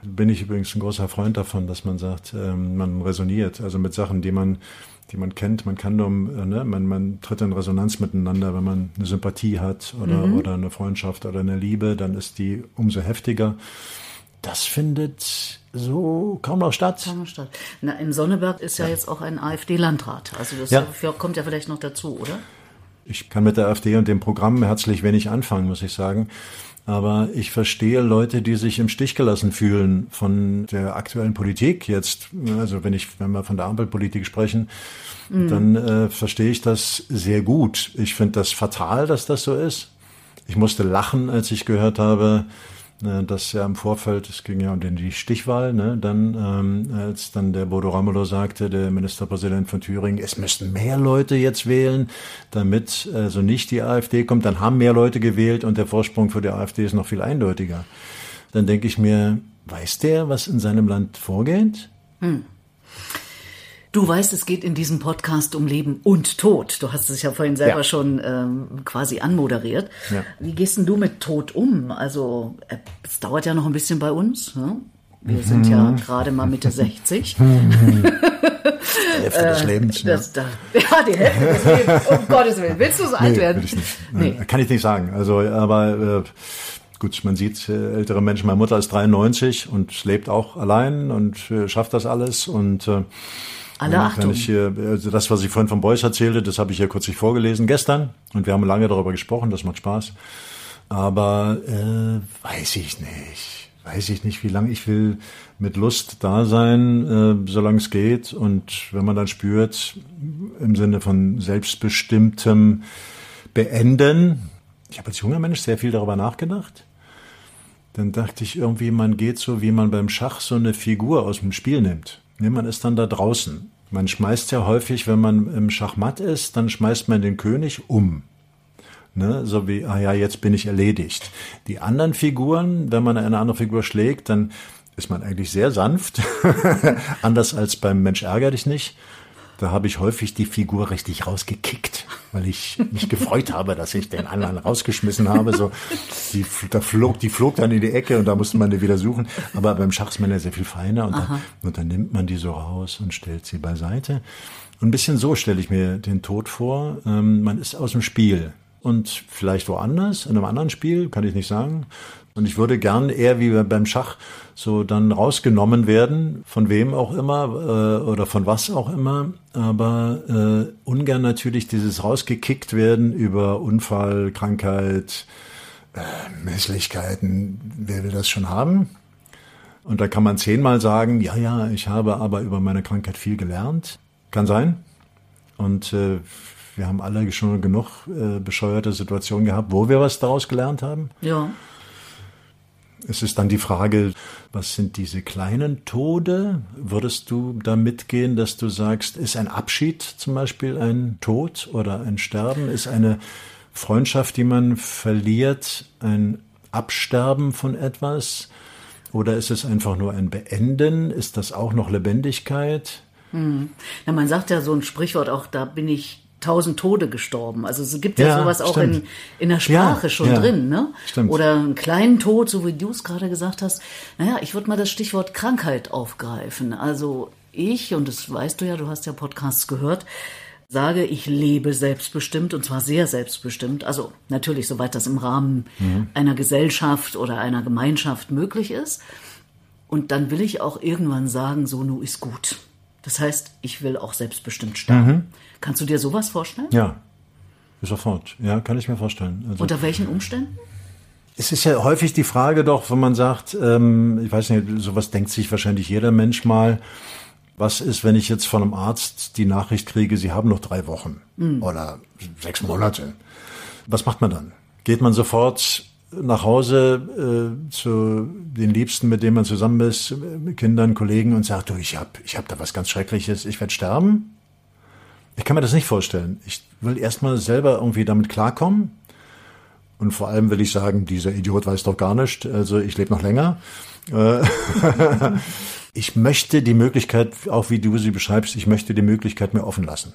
Bin ich übrigens ein großer Freund davon, dass man sagt, ähm, man resoniert, also mit Sachen, die man, die man kennt. Man kann nur, ne, man, man tritt in Resonanz miteinander, wenn man eine Sympathie hat oder, mhm. oder eine Freundschaft oder eine Liebe, dann ist die umso heftiger. Das findet so kaum noch statt. Kaum noch statt. Na, in Sonneberg ist ja, ja. jetzt auch ein AfD-Landrat. Also das ja. kommt ja vielleicht noch dazu, oder? Ich kann mit der AfD und dem Programm herzlich wenig anfangen, muss ich sagen. Aber ich verstehe Leute, die sich im Stich gelassen fühlen von der aktuellen Politik jetzt. Also wenn ich, wenn wir von der Ampelpolitik sprechen, mhm. dann äh, verstehe ich das sehr gut. Ich finde das fatal, dass das so ist. Ich musste lachen, als ich gehört habe, dass ja im Vorfeld, es ging ja um die Stichwahl, ne, dann ähm, als dann der Bodo Ramelow sagte, der Ministerpräsident von Thüringen, es müssten mehr Leute jetzt wählen, damit also nicht die AfD kommt, dann haben mehr Leute gewählt und der Vorsprung für die AfD ist noch viel eindeutiger. Dann denke ich mir, weiß der, was in seinem Land vorgeht? Hm. Du weißt, es geht in diesem Podcast um Leben und Tod. Du hast es ja vorhin selber ja. schon ähm, quasi anmoderiert. Ja. Wie gehst denn du mit Tod um? Also äh, es dauert ja noch ein bisschen bei uns. Ne? Wir mhm. sind ja gerade mal Mitte 60. [LAUGHS] [LAUGHS] Die Hälfte des äh, Lebens. Ja. Das, da, ja, die Hälfte des Lebens. [LAUGHS] Um Gottes Willen. Willst du so alt nee, werden? Will ich nicht. Nee. Kann ich nicht sagen. Also, aber äh, gut, man sieht äh, ältere Menschen. Meine Mutter ist 93 und lebt auch allein und äh, schafft das alles und äh, alle Achtung. Ich hier, also das, was ich vorhin von Beuys erzählte, das habe ich ja kürzlich vorgelesen gestern und wir haben lange darüber gesprochen, das macht Spaß. Aber äh, weiß ich nicht. Weiß ich nicht, wie lange ich will mit Lust da sein, äh, solange es geht. Und wenn man dann spürt, im Sinne von selbstbestimmtem beenden. Ich habe als junger Mensch sehr viel darüber nachgedacht. Dann dachte ich irgendwie, man geht so, wie man beim Schach so eine Figur aus dem Spiel nimmt. Nee, man ist dann da draußen. Man schmeißt ja häufig, wenn man im Schachmatt ist, dann schmeißt man den König um. Ne, so wie, ah ja, jetzt bin ich erledigt. Die anderen Figuren, wenn man eine andere Figur schlägt, dann ist man eigentlich sehr sanft. [LAUGHS] Anders als beim Mensch ärger dich nicht. Da habe ich häufig die Figur richtig rausgekickt, weil ich mich gefreut habe, dass ich den anderen rausgeschmissen habe. So, die, da flog, die flog dann in die Ecke und da musste man die wieder suchen. Aber beim Schach ist man ja sehr viel feiner und, dann, und dann nimmt man die so raus und stellt sie beiseite. Und ein bisschen so stelle ich mir den Tod vor. Ähm, man ist aus dem Spiel und vielleicht woanders, in einem anderen Spiel, kann ich nicht sagen. Und ich würde gern eher wie beim Schach so dann rausgenommen werden, von wem auch immer äh, oder von was auch immer, aber äh, ungern natürlich dieses rausgekickt werden über Unfall, Krankheit, äh, Misslichkeiten. Wer will das schon haben? Und da kann man zehnmal sagen, ja, ja, ich habe aber über meine Krankheit viel gelernt. Kann sein. Und äh, wir haben alle schon genug äh, bescheuerte Situationen gehabt, wo wir was daraus gelernt haben. Ja. Es ist dann die Frage, was sind diese kleinen Tode? Würdest du da mitgehen, dass du sagst, ist ein Abschied zum Beispiel ein Tod oder ein Sterben? Ist eine Freundschaft, die man verliert, ein Absterben von etwas? Oder ist es einfach nur ein Beenden? Ist das auch noch Lebendigkeit? Hm. Na, man sagt ja so ein Sprichwort auch, da bin ich tausend Tode gestorben. Also es gibt ja, ja sowas auch in, in der Sprache ja, schon ja, drin, ne? Stimmt. Oder einen kleinen Tod, so wie du es gerade gesagt hast. Naja, ich würde mal das Stichwort Krankheit aufgreifen. Also ich, und das weißt du ja, du hast ja Podcasts gehört, sage, ich lebe selbstbestimmt und zwar sehr selbstbestimmt. Also natürlich, soweit das im Rahmen mhm. einer Gesellschaft oder einer Gemeinschaft möglich ist. Und dann will ich auch irgendwann sagen, so, nu ist gut. Das heißt, ich will auch selbstbestimmt sterben. Mhm. Kannst du dir sowas vorstellen? Ja, sofort. Ja, kann ich mir vorstellen. Also, Unter welchen Umständen? Es ist ja häufig die Frage doch, wenn man sagt, ähm, ich weiß nicht, sowas denkt sich wahrscheinlich jeder Mensch mal. Was ist, wenn ich jetzt von einem Arzt die Nachricht kriege, Sie haben noch drei Wochen mhm. oder sechs Monate? Was macht man dann? Geht man sofort nach Hause äh, zu den Liebsten, mit denen man zusammen ist, mit Kindern, Kollegen und sagt, du, ich hab, ich hab da was ganz Schreckliches, ich werde sterben? Ich kann mir das nicht vorstellen. Ich will erstmal selber irgendwie damit klarkommen. Und vor allem will ich sagen, dieser Idiot weiß doch gar nicht, also ich lebe noch länger. Äh, [LAUGHS] ich möchte die Möglichkeit, auch wie du sie beschreibst, ich möchte die Möglichkeit mir offen lassen.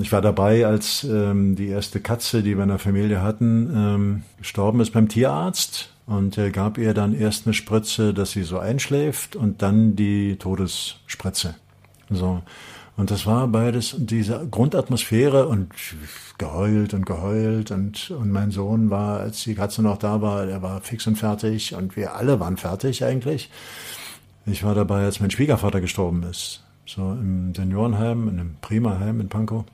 Ich war dabei, als ähm, die erste Katze, die wir in der Familie hatten, ähm, gestorben ist beim Tierarzt und er gab ihr dann erst eine Spritze, dass sie so einschläft und dann die Todesspritze. So. Und das war beides diese Grundatmosphäre und geheult und geheult und, und mein Sohn war, als die Katze noch da war, der war fix und fertig und wir alle waren fertig eigentlich. Ich war dabei, als mein Schwiegervater gestorben ist. So im Seniorenheim, in einem Prima-Heim in Pankow.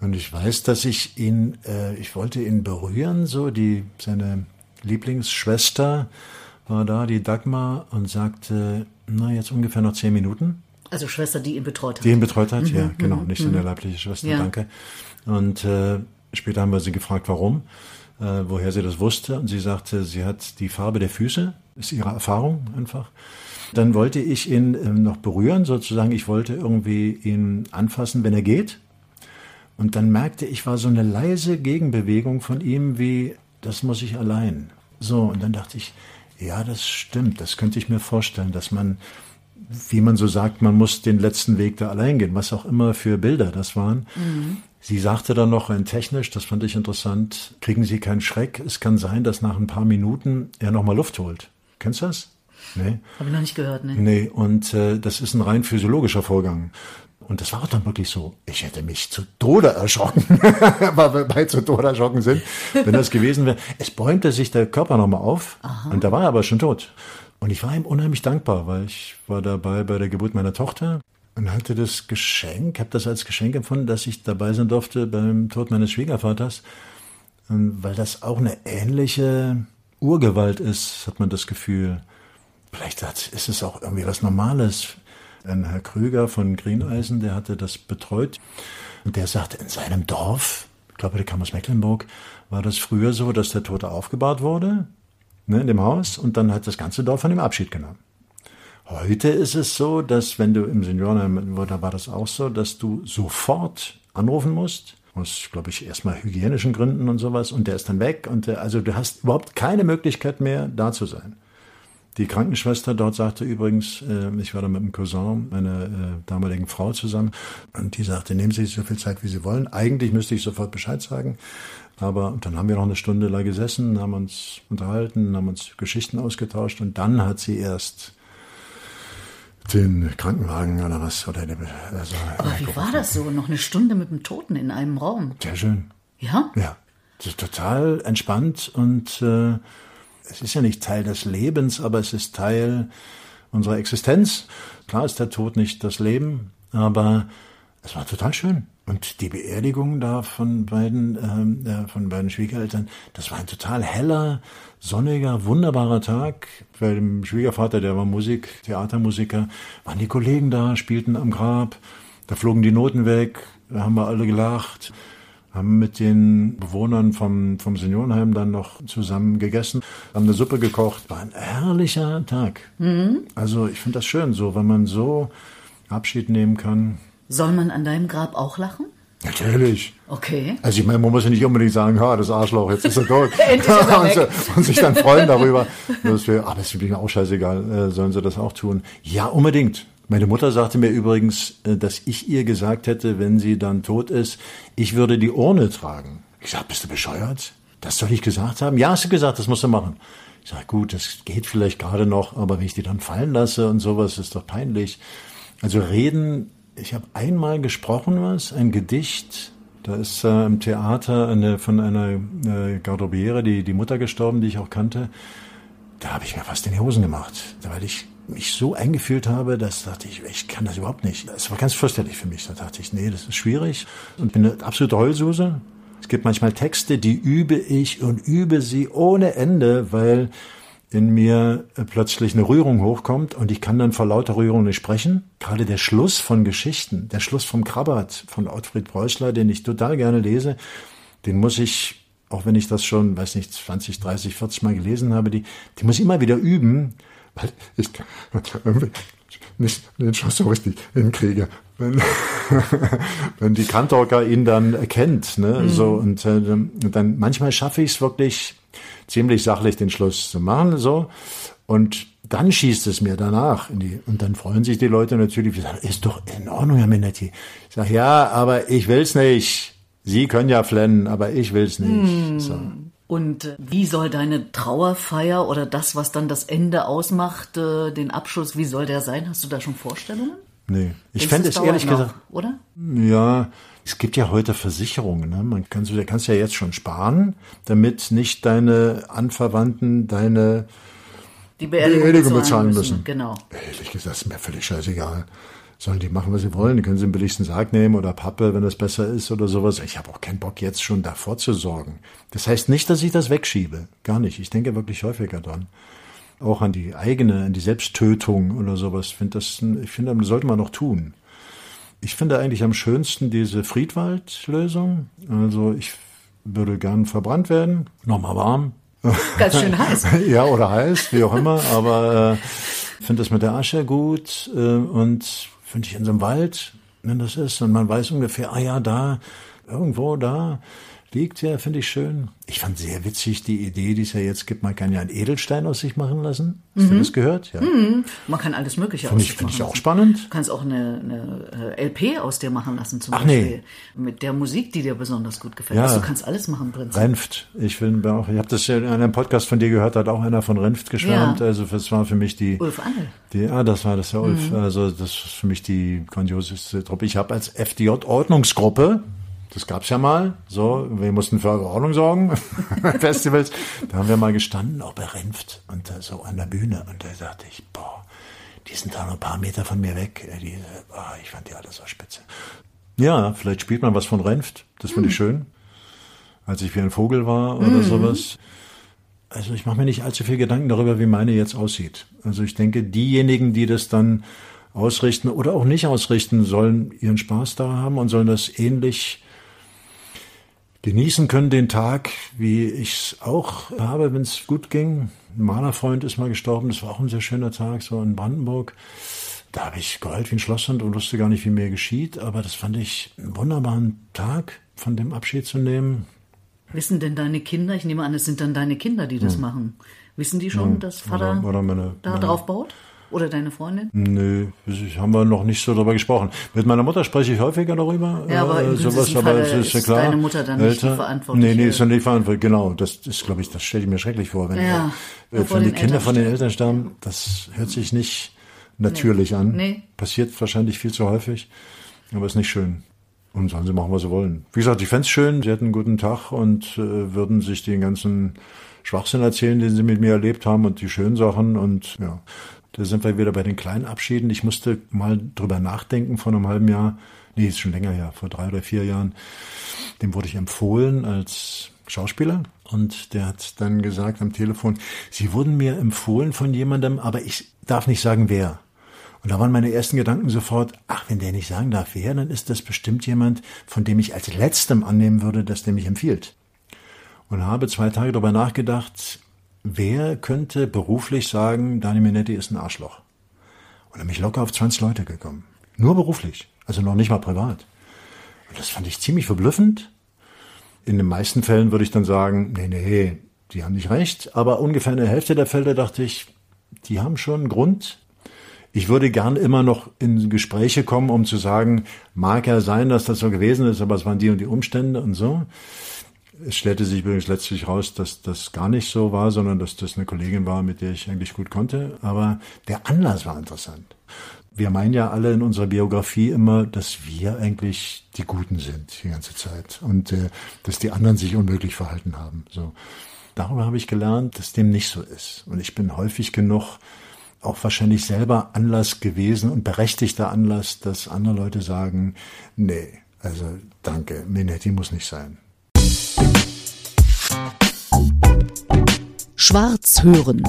Und ich weiß, dass ich ihn, äh, ich wollte ihn berühren, so die, seine Lieblingsschwester war da, die Dagmar, und sagte, na, jetzt ungefähr noch zehn Minuten. Also Schwester, die ihn betreut hat. Die ihn betreut hat, mhm, ja, genau, nicht mhm. seine leibliche Schwester, ja. danke. Und äh, später haben wir sie gefragt, warum, äh, woher sie das wusste. Und sie sagte, sie hat die Farbe der Füße, ist ihre Erfahrung einfach. Dann wollte ich ihn äh, noch berühren, sozusagen. Ich wollte irgendwie ihn anfassen, wenn er geht. Und dann merkte ich, war so eine leise Gegenbewegung von ihm, wie, das muss ich allein. So, und dann dachte ich, ja, das stimmt, das könnte ich mir vorstellen, dass man wie man so sagt, man muss den letzten Weg da allein gehen, was auch immer für Bilder das waren. Mhm. Sie sagte dann noch rein technisch, das fand ich interessant, kriegen Sie keinen Schreck. Es kann sein, dass nach ein paar Minuten er nochmal Luft holt. Kennst du das? Nee. Habe ich noch nicht gehört, ne? Nee, und äh, das ist ein rein physiologischer Vorgang. Und das war dann wirklich so. Ich hätte mich zu Tode erschrocken, [LAUGHS] weil wir beide zu Tode erschrocken sind, wenn das gewesen wäre. Es bäumte sich der Körper nochmal auf Aha. und da war er aber schon tot. Und ich war ihm unheimlich dankbar, weil ich war dabei bei der Geburt meiner Tochter und hatte das Geschenk, habe das als Geschenk empfunden, dass ich dabei sein durfte beim Tod meines Schwiegervaters, weil das auch eine ähnliche Urgewalt ist, hat man das Gefühl. Vielleicht ist es auch irgendwie was Normales. Ein Herr Krüger von Greeneisen, der hatte das betreut und der sagte, in seinem Dorf ich glaube, der kam aus Mecklenburg, war das früher so, dass der Tote aufgebahrt wurde, ne, in dem Haus, und dann hat das ganze Dorf von ihm Abschied genommen. Heute ist es so, dass wenn du im Seniorenheim, da war das auch so, dass du sofort anrufen musst, aus, glaube ich, erstmal hygienischen Gründen und sowas, und der ist dann weg, und der, also du hast überhaupt keine Möglichkeit mehr, da zu sein. Die Krankenschwester dort sagte übrigens, äh, ich war da mit einem Cousin, meiner äh, damaligen Frau zusammen, und die sagte, nehmen Sie sich so viel Zeit, wie Sie wollen. Eigentlich müsste ich sofort Bescheid sagen. Aber dann haben wir noch eine Stunde lang gesessen, haben uns unterhalten, haben uns Geschichten ausgetauscht und dann hat sie erst den Krankenwagen oder was. Oder den, also, Aber wie war das so? Noch eine Stunde mit dem Toten in einem Raum? Sehr schön. Ja? Ja. Total entspannt und äh, es ist ja nicht Teil des Lebens, aber es ist Teil unserer Existenz. Klar ist der Tod nicht das Leben, aber es war total schön. Und die Beerdigung da von beiden, ähm, äh, von beiden Schwiegereltern, das war ein total heller, sonniger, wunderbarer Tag. Bei dem Schwiegervater, der war Musik, Theatermusiker, waren die Kollegen da, spielten am Grab, da flogen die Noten weg, da haben wir alle gelacht haben mit den Bewohnern vom, vom Seniorenheim dann noch zusammen gegessen, haben eine Suppe gekocht. War ein herrlicher Tag. Mhm. Also ich finde das schön, so wenn man so Abschied nehmen kann. Soll man an deinem Grab auch lachen? Natürlich. Okay. Also ich meine, man muss ja nicht unbedingt sagen, ha, das Arschloch, jetzt ist er tot. [LAUGHS] [LAUGHS] und, und, sich dann freuen darüber. Dass wir, aber es ist mir auch scheißegal, äh, sollen sie das auch tun. Ja, unbedingt. Meine Mutter sagte mir übrigens, äh, dass ich ihr gesagt hätte, wenn sie dann tot ist, ich würde die Urne tragen. Ich sag, bist du bescheuert? Das soll ich gesagt haben? Ja, hast du gesagt, das musst du machen. Ich sag, gut, das geht vielleicht gerade noch, aber wenn ich die dann fallen lasse und sowas, ist doch peinlich. Also reden, ich habe einmal gesprochen was, ein Gedicht, da ist äh, im Theater eine, von einer äh, Garderobiere, die, die Mutter gestorben, die ich auch kannte. Da habe ich mir fast in die Hosen gemacht, weil ich mich so eingefühlt habe, dass dachte ich, ich kann das überhaupt nicht. Es war ganz fürchterlich für mich. Da dachte ich, nee, das ist schwierig und bin eine absolute Heulsuse. Es gibt manchmal Texte, die übe ich und übe sie ohne Ende, weil in mir plötzlich eine Rührung hochkommt und ich kann dann vor lauter Rührung nicht sprechen. Gerade der Schluss von Geschichten, der Schluss vom Krabbert von Ottfried Preußler, den ich total gerne lese, den muss ich, auch wenn ich das schon, weiß nicht, 20, 30, 40 Mal gelesen habe, die, die muss ich immer wieder üben, weil ich nicht den Schuss so richtig hinkriege. Wenn, [LAUGHS] wenn die Kantorka ihn dann erkennt, ne, mhm. so, und äh, dann manchmal schaffe ich es wirklich ziemlich sachlich den Schluss zu machen, so, und dann schießt es mir danach in die, und dann freuen sich die Leute natürlich, sagen, ist doch in Ordnung, Herr Minetti. Ich sage, ja, aber ich will's nicht. Sie können ja flennen, aber ich will's nicht. Mhm. So. Und äh, wie soll deine Trauerfeier oder das, was dann das Ende ausmacht, äh, den Abschluss, wie soll der sein? Hast du da schon Vorstellungen? Nee, ich fände es ehrlich noch, gesagt. Oder? Ja, es gibt ja heute Versicherungen. Ne? Man kann, du kannst ja jetzt schon sparen, damit nicht deine Anverwandten deine die Beerdigung, Beerdigung bezahlen müssen. müssen. Genau. Ehrlich gesagt, ist mir völlig scheißegal sollen die machen, was sie wollen. Die können sie den billigsten Sarg nehmen oder Pappe, wenn das besser ist oder sowas. Ich habe auch keinen Bock, jetzt schon davor zu sorgen. Das heißt nicht, dass ich das wegschiebe. Gar nicht. Ich denke wirklich häufiger dran. Auch an die eigene, an die Selbsttötung oder sowas. Ich finde, das, ich finde, das sollte man noch tun. Ich finde eigentlich am schönsten diese Friedwald-Lösung. Also ich würde gern verbrannt werden, nochmal warm. [LAUGHS] Ganz schön heiß. [LAUGHS] ja, oder heiß, wie auch immer. Aber äh, finde das mit der Asche gut äh, und finde ich in so einem Wald, wenn das ist, und man weiß ungefähr, ah ja, da, irgendwo da, liegt ja, finde ich schön. Ich fand sehr witzig die Idee, die es ja jetzt gibt, man kann ja einen Edelstein aus sich machen lassen. Hast mhm. du das gehört? Ja. Mhm. Man kann alles Mögliche find aus ich, sich machen ich auch spannend. Du kannst auch eine, eine äh, LP aus dir machen lassen zum Ach, Beispiel. Nee. Mit der Musik, die dir besonders gut gefällt. Ja. Also, du kannst alles machen, Prinz. Renft. Ich bin auch, ich habe das ja in einem Podcast von dir gehört, hat auch einer von Renft geschwärmt. Ja. Also das war für mich die. Ulf Angel. Die, ah, das war das der Ulf. Mhm. Also das ist für mich die grandioseste Truppe. Ich habe als FDJ-Ordnungsgruppe das gab's ja mal. So, wir mussten für Ordnung sorgen. [LAUGHS] Festivals. Da haben wir mal gestanden, auch bei Renft und da so an der Bühne. Und da dachte ich, boah, die sind da noch ein paar Meter von mir weg. Äh, die, boah, ich fand die alle so spitze. Ja, vielleicht spielt man was von Renft. Das finde ich hm. schön. Als ich wie ein Vogel war oder mhm. sowas. Also ich mache mir nicht allzu viel Gedanken darüber, wie meine jetzt aussieht. Also ich denke, diejenigen, die das dann ausrichten oder auch nicht ausrichten, sollen ihren Spaß da haben und sollen das ähnlich genießen können den Tag, wie ich es auch habe, wenn es gut ging. Ein Malerfreund ist mal gestorben, das war auch ein sehr schöner Tag, so in Brandenburg. Da habe ich geheult wie ein Schlosshund und wusste gar nicht, wie mir geschieht, aber das fand ich einen wunderbaren Tag, von dem Abschied zu nehmen. Wissen denn deine Kinder, ich nehme an, es sind dann deine Kinder, die das hm. machen, wissen die schon, hm. dass Vater oder, oder meine, da meine, drauf baut? Oder deine Freundin? Nö, haben wir noch nicht so darüber gesprochen. Mit meiner Mutter spreche ich häufiger darüber. Ja, aber äh, sowas, aber es ist ja klar. deine Mutter dann nicht verantwortlich. Nee, nee, ist dann nicht verantwortlich. Genau, das ist, glaube ich, das stelle ich mir schrecklich vor. Wenn, ja, äh, wenn die Kinder von den Eltern stammen, das hört sich nicht natürlich nee. an. Nee. Passiert wahrscheinlich viel zu häufig, aber ist nicht schön. Und sollen sie machen, was sie wollen. Wie gesagt, ich fände es schön, sie hätten einen guten Tag und äh, würden sich den ganzen Schwachsinn erzählen, den sie mit mir erlebt haben und die schönen Sachen und ja, da sind wir wieder bei den kleinen Abschieden. Ich musste mal drüber nachdenken vor einem halben Jahr. Nee, ist schon länger her, vor drei oder vier Jahren. Dem wurde ich empfohlen als Schauspieler. Und der hat dann gesagt am Telefon, Sie wurden mir empfohlen von jemandem, aber ich darf nicht sagen, wer. Und da waren meine ersten Gedanken sofort, ach, wenn der nicht sagen darf, wer, dann ist das bestimmt jemand, von dem ich als letztem annehmen würde, dass der mich empfiehlt. Und habe zwei Tage darüber nachgedacht, wer könnte beruflich sagen, Dani Minetti ist ein Arschloch? Und dann bin ich locker auf 20 Leute gekommen. Nur beruflich, also noch nicht mal privat. Und das fand ich ziemlich verblüffend. In den meisten Fällen würde ich dann sagen, nee, nee, die haben nicht recht. Aber ungefähr in der Hälfte der Fälle dachte ich, die haben schon einen Grund. Ich würde gern immer noch in Gespräche kommen, um zu sagen, mag ja sein, dass das so gewesen ist, aber es waren die und die Umstände und so. Es stellte sich übrigens letztlich raus, dass das gar nicht so war, sondern dass das eine Kollegin war, mit der ich eigentlich gut konnte. Aber der Anlass war interessant. Wir meinen ja alle in unserer Biografie immer, dass wir eigentlich die Guten sind die ganze Zeit und äh, dass die anderen sich unmöglich verhalten haben. So. Darüber habe ich gelernt, dass dem nicht so ist. Und ich bin häufig genug auch wahrscheinlich selber Anlass gewesen und berechtigter Anlass, dass andere Leute sagen, nee, also danke, Minetti muss nicht sein. Schwarz hören.